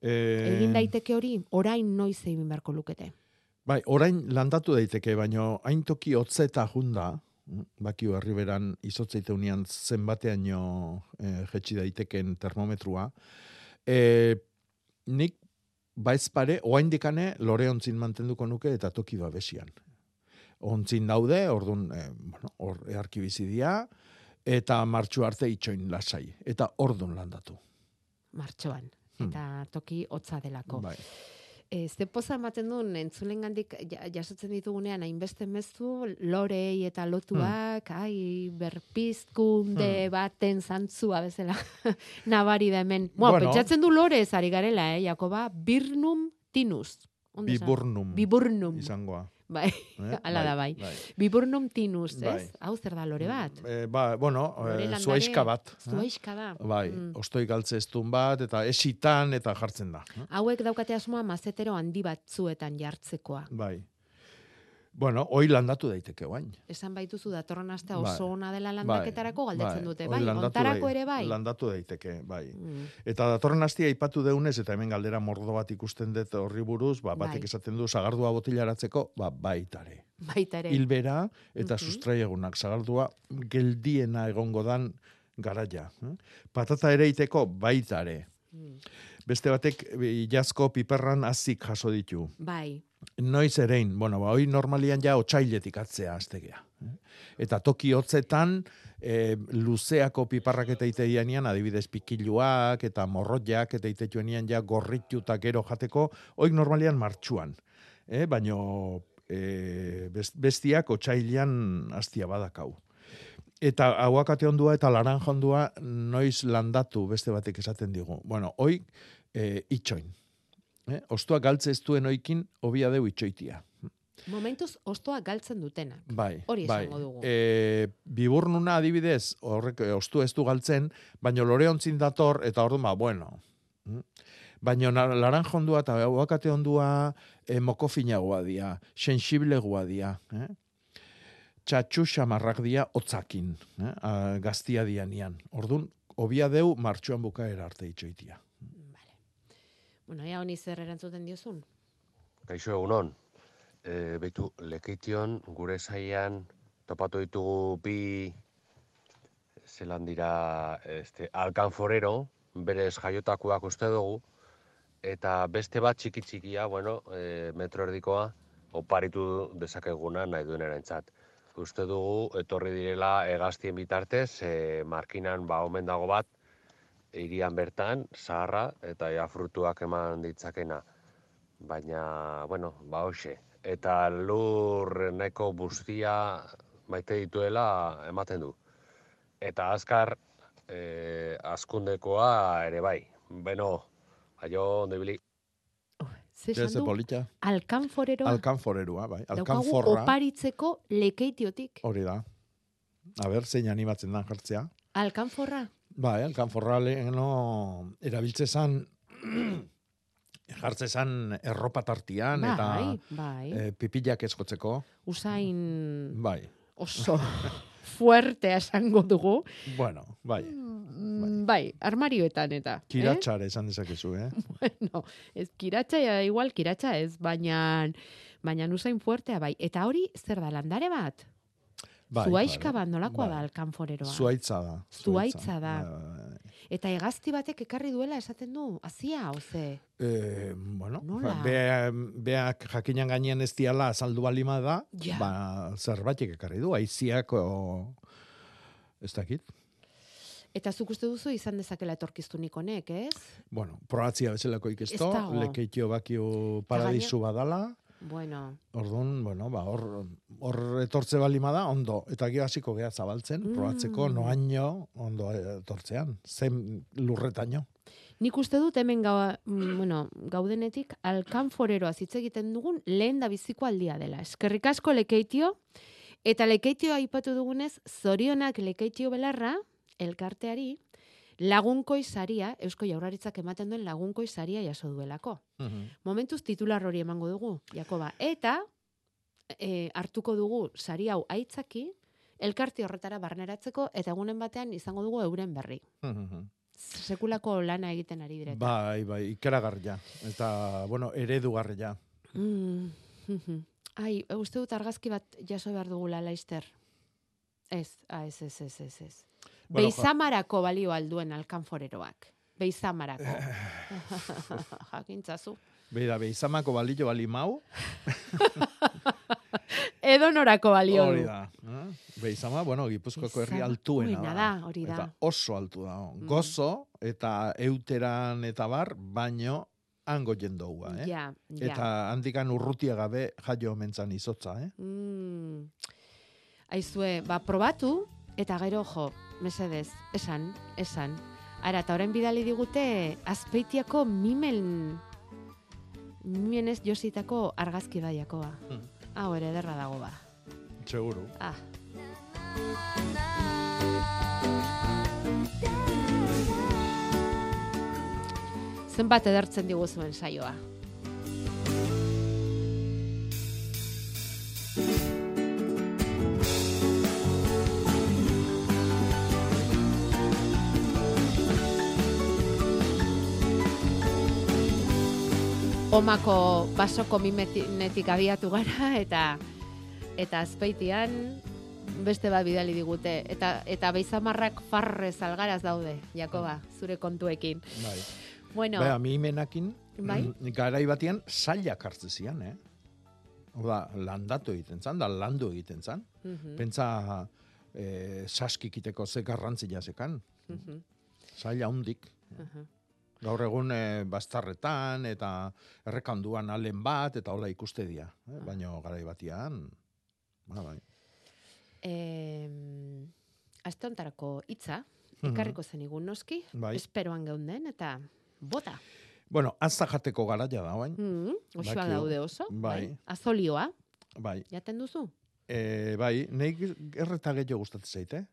e, Egin daiteke hori, orain noiz egin beharko lukete. Bai, orain landatu daiteke, baino hain toki hotzeta junda, mm, bakio herriberan izotzeiteunean zenbateaino e, jetxi daiteken termometrua, e, nik baiz pare, oain dikane, lore ontzin mantenduko nuke eta toki babesian. Ontzin daude, orduan, e, bueno, hor earki bizidia, eta martxu arte itxoin lasai, eta ordun landatu. Martxoan. Hmm. Eta toki hotza delako. Bai. E, ze poza ematen duen entzulengandik ja, jasotzen ditugunean hainbeste mezu lorei eta lotuak, ai, berpizkunde baten zantzua bezala nabari da hemen. Bueno, Bueno. pentsatzen du lore ez ari garela, eh, Jakoba, birnum tinus. Biburnum. Biburnum. Izangoa. Bai, Eh? ala da bai. Biburnum tinus, Bai. ez? Hau zer da lore bat? E, ba, bueno, Lore e, zuaiska bat. eh? Zuaiska da. Bai, Mm. ostoi galtze estun bat, eta esitan, eta jartzen da. eh? Hauek daukate asmoa mazetero handi batzuetan jartzekoa. Bai. Bueno, hoi landatu daiteke bain. Esan baituzu datorren astea Bai. oso ona dela landaketarako galdetzen dute, hoi bai, ontarako ere bai. Landatu daiteke, bai. Mm. Eta datorren astia aipatu deunez, eta hemen galdera mordo bat ikusten dut horri buruz, ba, batek Bai. esaten du sagardua botilaratzeko, ba, baitare. Baita ere. Hilbera eta Mhm. sustraiegunak sagardua geldiena egongo dan garaia. eh? Patata ere iteko baitare. Mm. Beste batek eh, jazko piperran azik jaso ditu. Bai. Noiz erein, bueno, ba, hoi normalian ja otsailetik atzea astegea. eh? Eta toki hotzetan, e, luzeako piparrak eta iteianian, adibidez pikiluak eta morroiak eta itetuenian ja gorrituta gero jateko, hoik normalian martxuan. Eh? Baino e, best- bestiak otsailean astia badakau. Eta aguakate ondua eta laranja ondua noiz landatu beste batek esaten digu. Bueno, hoi e, itxoin. Eh? Ostua galtze ez duen oikin, hobia deu itxoitia. Momentuz, ostoa galtzen dutena. Bai, Hori bai. esango dugu. E, biburnuna adibidez, horrek e, ostu ez du galtzen, baino lore ontzin dator, eta orduan, ba, bueno. Mm. Baina laranja ondua eta aguakate ondua e, mokofinagoa dia, sensiblegoa dia. Eh? Txatxu xamarrak dia otzakin, eh? A, gaztia dianian. Orduan, obia deu martxuan bukaera arte itxoitia. Bueno, ja honi zer erantzuten diozun? Kaixo egunon. E, betu, lekeition gure zaian topatu ditugu bi zelan dira este, alkanforero, berez jaiotakoak uste dugu, eta beste bat txiki txikia, bueno, e, metro erdikoa, oparitu dezakeguna nahi duen erantzat. Uste dugu, etorri direla egaztien bitartez, e, markinan ba omen dago bat, irian bertan, zaharra, eta ja frutuak eman ditzakena. Baina, bueno, ba hoxe. Eta lur nahiko bustia maite dituela ematen du. Eta azkar, e, askundekoa ere bai. Beno, aio, ondo ibili. Ze esan du? Alkanforeroa. Alkanforerua, bai. Daukagu Alkanforra. oparitzeko lekeitiotik. Hori da. A ber, zein animatzen da jartzea. Alkanforra. Bai, alkanforra leheno erabiltze zan jartze zan erropa tartian Bai, eta bai. eh, pipilak eskotzeko. Usain Bai. oso fuertea esango dugu. Bueno, bai. Mm, Bai, armarioetan eta. Kiratxare esan dezakezu, eh? Bueno, ez kiratxa, igual kiratxa ez, baina baina usain fuertea bai. Eta hori zer da landare bat? Bai, Zuaiska bai, bat nolakoa bai. da alkanforeroa? Zuaitza da. Zuaitza da. Bai, bai, Eta hegazti batek ekarri duela esaten du, azia, oze? Eh, bueno, Nola? ba, bea, beak jakinan gainean ez diala azaldu balima da, Ja. ba, zerbaitek ekarri du, aiziak o... Ez dakit. Eta zuk uste duzu izan dezakela etorkiztunik honek, ez? Bueno, probatzia bezalako ikesto, lekeitio bakio paradisu badala, Bueno, orduan, bueno, ba, hor, hor etortze balima da, ondo. Eta gero hasiko geha zabaltzen, Mm. probatzeko noaino ondo etortzean, zen lurretaino. nik uste dut hemen gau, mm, bueno, gaudenetik alkanforeroa hitz egiten dugun lehen da biziko aldia dela. Eskerrik asko lekeitio, eta lekeitio aipatu dugunez, zorionak lekeitio belarra, elkarteari, lagunkoi saria, Eusko Jaurlaritzak ematen duen lagunkoi saria jaso duelako. Momentuz titular hori emango dugu, Jakoba. Eta e, hartuko dugu sari hau aitzaki, elkarte horretara barneratzeko, eta egunen batean izango dugu euren berri. Sekulako lana egiten ari direta. Bai, bai, ikeragarria. Eta, bueno, eredugarria. Mm. Ai, uste dut argazki bat jaso behar dugula, Laister. Ez, ah, ez, ez, ez, ez, ez. Bueno, Beizamarako balio alduen alkanforeroak. Beizamarako. Jakintzazu. Beira, beizamako balillo bali mau, Edo norako balio hori da. eh? Beizama, bueno, gipuzkoako herri altuena altuena da. da, hori da. Eta oso altu da. Gozo eta euteran eta bar, baino hango jendoua, eh? Ja, ja. Eta handikan urrutia gabe jaio mentzan izotza, eh? Mm. Aizue, ba, probatu, eta gero jo, mesedez, esan, esan. Ara, eta orain bidali digute, azpeitiako mimen, mimenez jositako argazki da, Jakoba. Hmm. Hau ere, ederra dago ba. Seguru. Ah. Zenbat edertzen diguzuen saioa. Omako basoko mimenetik abiatu gara eta eta azpeitian beste bat bidali digute eta eta beizamarrak farrez algaraz daude Jakoba zure kontuekin. Bai. Bueno, Bai, mi menakin, Bai. mm, garai batian sailak hartze zian, eh? Oda, landatu egiten zan, da landu egiten zan. Mhm. Pentsa eh, saskikiteko ze garrantzia zekan. Mhm. Saila hundik. Mhm. Gaur egun eh, bastarretan eta errekanduan alen bat eta hola ikuste dira. Ah. Eh? Baina garai batian, ba, bai. Eh, aste hontarako hitza Mhm. ekarriko zenigun noski, Bai. esperoan geunden eta bota. Bueno, azta jateko garaia da, bain. Mm, Dakigu. daude oso, Bai. bai. Azolioa. Bai. Jaten duzu? E, bai, nahi erreta gehiago gustatzen zaite, eh?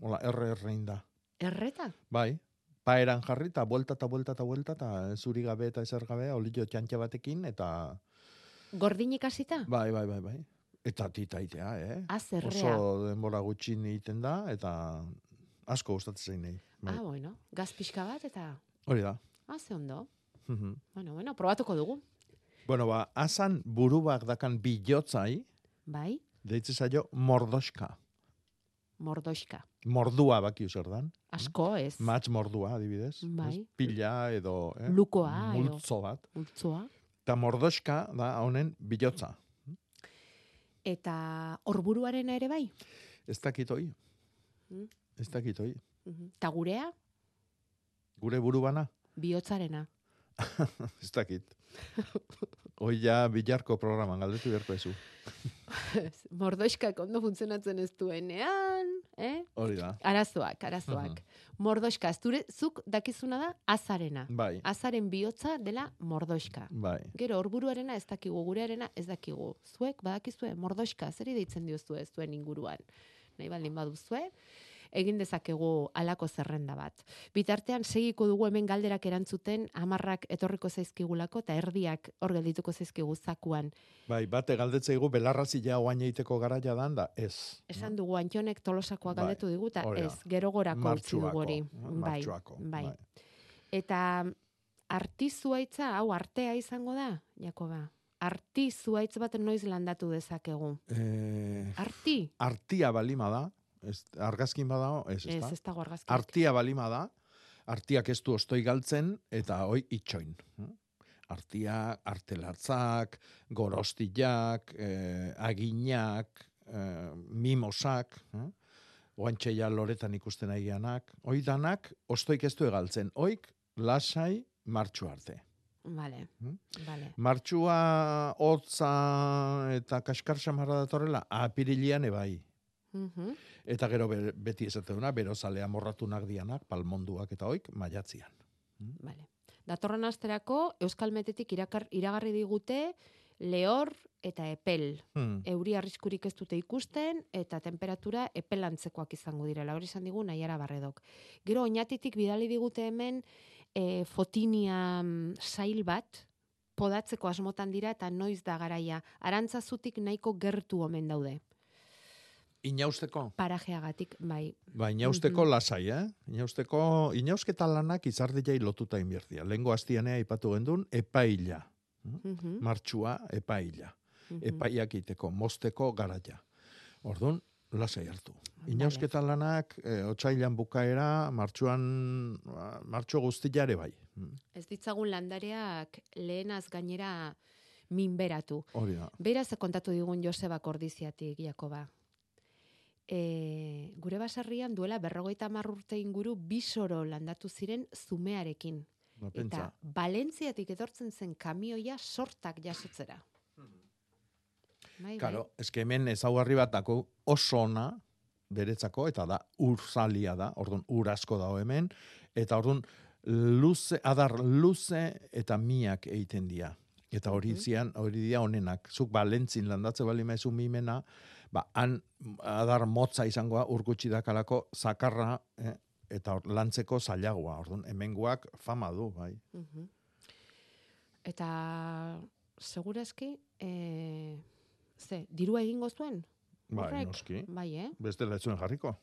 Hola, erre errein da. Erreta? Bai. Paeran jarri, eta buelta, eta buelta, eta buelta, eta zuri gabe eta ezer gabe, olio txantxa batekin, eta... Gordinik hasita? Bai, bai, bai, bai. Eta titaitea, eh? Azerrea. Oso denbora gutxin egiten da, eta asko gustatzen zain nahi. Bai. Ah, bueno, gaz pixka bat, eta... Hori da. Ah, ze ondo. bueno, bueno, probatuko dugu. Bueno, ba, azan burubak dakan bilotzai, bai. deitze zaio mordoska. Mordoska. Mordua baki zer dan. Asko ez. Matz mordua, adibidez. Bai. Pila edo... Eh? Lukoa. Multzo bat. Multzoa. Eta mordoska da honen bilotza. Eta orburuaren ere bai? Ez dakitoi. Mm. Ez dakitoi. Eta gurea? Gure buru bana? Biotzarena. ez dakit. Hoi ja bilarko programan galdetu beharko ezu. Mordoskak ondo funtzionatzen ez duenean, eh? Hori da. Arazoak, arazoak. Uh -huh. Mordoska, zure, zuk dakizuna da azarena. Bai. Azaren bihotza dela mordoska. Bai. Gero, orburuarena ez dakigu, gurearena ez dakigu. Zuek, badakizue, mordoska, zer deitzen diozue ez duen inguruan. Nahi baldin baduzue egin dezakegu alako zerrenda bat. Bitartean segiko dugu hemen galderak erantzuten hamarrak etorriko zaizkigulako eta erdiak hor geldituko zaizkigu zakuan. Bai, bate galdetzeigu belarrazi ja oain egiteko garaia dan da, ez. Esan dugu Antionek Tolosakoa bai, galdetu digu eta ez, gero gorako utzi dugu hori. Bai, bai, bai. Eta artizuaitza, hau artea izango da, Jakoba? Arti zuaitz bat noiz landatu dezakegu? Eh, arti? Artia balima da, ez, argazkin bada, ez, ez, ez dago argazkin. Artia balima da, artiak ez du ostoi galtzen, eta hoi itxoin. Artia, artelatzak, gorostillak, eh, aginak, eh, mimosak, eh? oantxeia loretan ikusten aigianak, hoi danak, ostoik ez du egaltzen, oik lasai martxu arte. Vale, hmm? vale. Martxua, hotza eta kaskar samarra datorrela, apirilian ebai. Mm Eta gero beti esaten duna, bero zalea morratunak dianak, palmonduak eta oik, maiatzian. Mm? Vale. Datorren asterako, Euskal Metetik irakar, iragarri digute, lehor eta epel. Hmm. Euri arriskurik ez dute ikusten, eta temperatura epelantzekoak izango direla. Hori izan digu, nahiara barredok. Gero, oinatitik bidali digute hemen, e, fotinia sail bat, podatzeko asmotan dira, eta noiz da garaia. Arantzazutik nahiko gertu omen daude. Inausteko? Parajeagatik, bai. Ba, inausteko mm -hmm. lasai, eh? Inausteko, inausketa lanak izardilei lotuta inbiertia. Lengo hastianea ipatu gendun, epaila. Mm -hmm. Martxua, epaila. Mm -hmm. Epaiak iteko, mosteko garaia. Orduan, lasai hartu. Inausketa vale. lanak, e, otxailan bukaera, martxuan, martxo guztiare bai. Mm. Ez ditzagun landareak lehenaz gainera minberatu. Hori da. Beraz, kontatu digun Joseba Kordiziatik, Jakoba e, gure basarrian duela berrogeita urte inguru bisoro landatu ziren zumearekin. Ba, eta Balentziatik etortzen zen kamioia sortak jasotzera. Bai, claro, bai. eske hemen ezaugarri bat dako oso ona beretzako eta da urzalia da, ordun ur asko dago hemen eta ordun luze adar luze eta miak egiten dira. Eta hori zian, hori dia honenak. Zuk balentzin landatze bali maizu mimena, ba, han adar motza izangoa urgutsi dakalako zakarra eh, eta or, lantzeko zailagoa. Orduan, hemengoak fama du, bai. Eta segurazki, e, ze, dirua egingo zuen? Bai, noski. Bai, eh? Beste lehetzuen jarriko.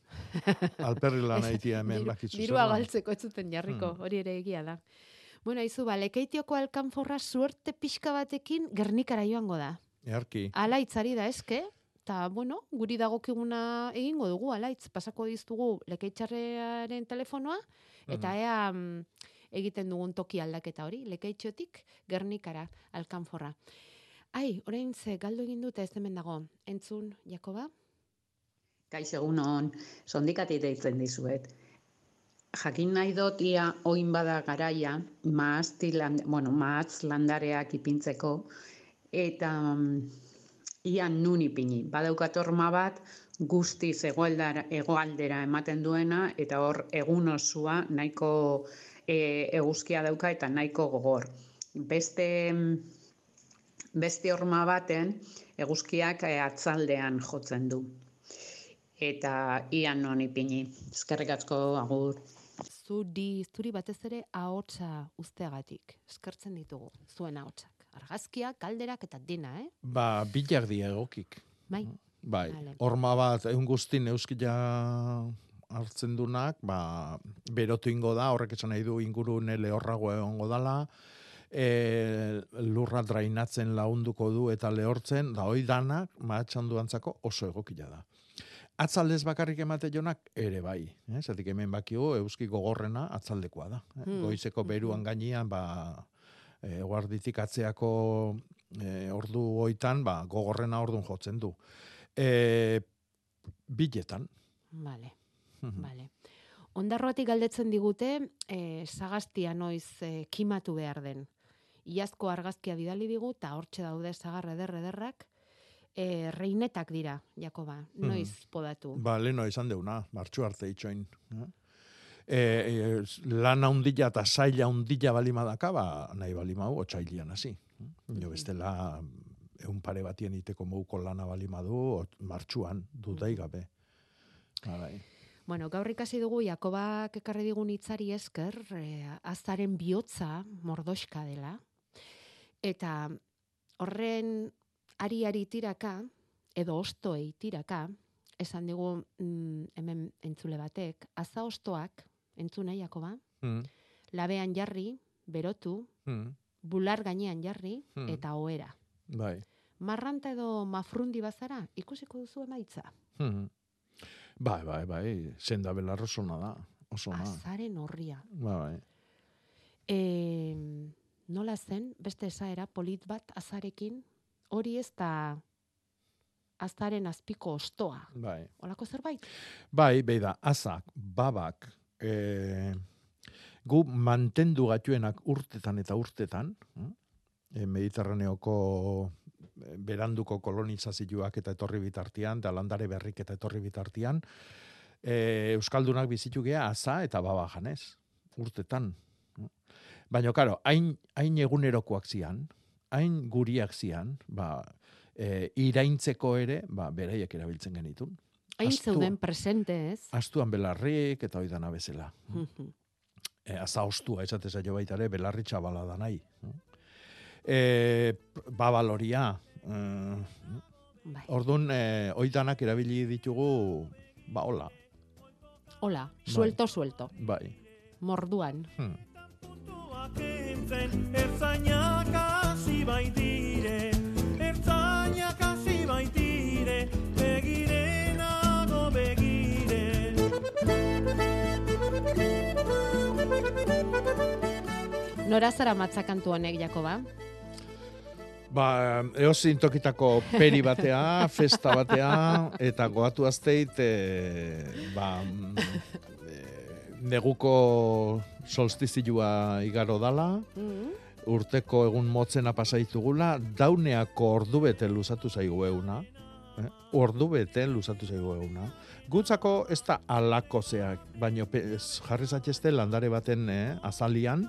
Alperri lan haitia hemen bakitzu. Dirua galtzeko ez zuten jarriko, hmm. hori ere egia da. Bueno, izu, ba, lekeitioko alkanforra suerte pixka batekin gernikara joango da. Earki. Ala itzari da, eske? Eta bueno, guri dagokiguna egingo dugu, alaitz, pasako diztugu lekeitxarrearen telefonoa, eta ea mm, egiten dugun toki aldaketa hori, lekeitxotik gernikara alkanforra. Ai, orain ze galdu egin dute ez hemen dago, entzun, Jakoba? Kaix egun hon, sondikati deitzen dizuet. Jakin nahi dut ia oin bada garaia, maazti land, bueno, maaz landareak ipintzeko, eta ian nun ipini. Badaukat horma bat, guzti egoaldera ematen duena, eta hor egun osua nahiko e, eguzkia dauka eta nahiko gogor. Beste, beste horma baten, eguzkiak eh, atzaldean jotzen du. Eta ian non ipini. Eskerrik asko agur. Zuri, zuri batez ere ahotsa usteagatik. Eskertzen ditugu zuen ahotsak. Argazkia, kalderak eta dina, eh? Ba, bilak di egokik. Bai. Bai. Horma bat egun guztin euskila hartzen dunak, ba, berotu ingo da, horrek esan nahi du ingurune lehorrago egongo dala, e, lurra drainatzen launduko du eta lehortzen, da hoi danak, maatxan duantzako oso egokila da. Atzaldez bakarrik emate jonak ere bai. Eh? Zatik hemen bakio euski gogorrena atzaldekoa da. Eh? Hmm. Goizeko beruan gainean, ba, e, guarditik atzeako e, ordu oitan, ba, gogorrena ordun jotzen du. E, biletan. Vale. Vale. Ondarroatik galdetzen digute, eh, sagaztia noiz eh, kimatu behar den. Iazko argazkia bidali digu, eta hortxe daude sagarre ederre ederrak, eh, reinetak dira, Jakoba, noiz podatu. Ba, leno izan deuna, martxu arte itxoin. Eh? E, lan haundila eta zaila haundila balimadaka, ba, nahi balimau, otxailian hasi. Jo bestela, egun pare batien iteko moguko lana balimadu, martxuan, dudai gabe. Bai. Bueno, gaur ikasi dugu Jakobak ekarri digun hitzari esker, e, azaren bihotza mordoska dela. Eta horren ari-ari tiraka, edo ostoei tiraka, esan digu mm, hemen entzule batek, aza ostoak, entzuna Jakoba, mm. labean jarri, berotu, mm. bular gainean jarri, mm. eta oera. Bai. Marranta edo mafrundi bazara, ikusiko duzu emaitza. Mm. Bai, bai, bai, senda belarro zona da. Oso Azaren horria. Bai, bai. E, nola zen, beste esaera, polit bat azarekin, hori ez da azaren azpiko ostoa. Bai. Olako zerbait? Bai, bai da, azak, babak, e, gu mantendu gatuenak urtetan eta urtetan, e, Mediterraneoko beranduko kolonizazioak eta etorri bitartian, da landare berrik eta etorri bitartian, e, Euskaldunak bizitu gea aza eta baba janez, urtetan. Baina, karo, hain, hain egunerokoak zian, hain guriak zian, ba, e, iraintzeko ere, ba, beraiek erabiltzen genitun. Hain zeuden presente, ez? Astuan belarrik eta oidan abezela. e, aza ostua, esatez aio baitare, belarri txabala da nahi. E, babaloria, Mm. Bai. Orduan, eh, oitanak erabili ditugu, ba, hola. Hola, bai. suelto, suelto. Bai. Morduan. Hmm. Ertzainak hasi baitire, Nora zara matzakantu honek, Jakoba? Ba, eozin tokitako peri batea, festa batea, eta goatu azteit, e, ba, e, neguko solstizioa igaro dala, mm-hmm. urteko egun motzena pasaitugula, dauneako ordu bete luzatu zaigu euna, eh? ordu bete luzatu zaigu euna. Gutzako ez da alako zeak, baina jarri zatxeste landare baten eh, azalian,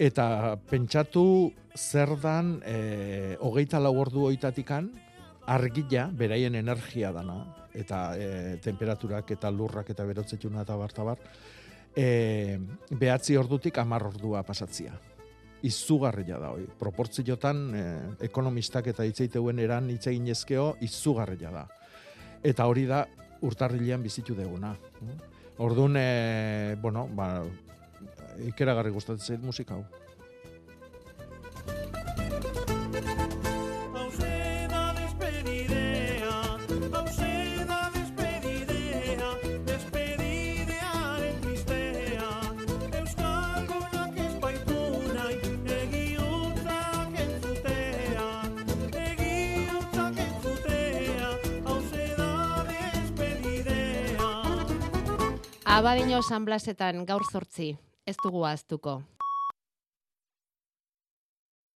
Eta pentsatu zer dan e, hogeita lau ordu oitatikan argila beraien energia dana eta e, temperaturak eta lurrak eta berotzetuna eta bartabar e, behatzi ordutik amar ordua pasatzia. Izugarria da hoi. Proportziotan e, ekonomistak eta hitzeiteuen eran hitzein ezkeo izugarria da. Eta hori da urtarrilean bizitu deguna. Orduan, e, bueno, ba, ikeragarri gustatzen zait musika hau. Abadino San Blasetan gaur zortzi, ez dugu aztuko.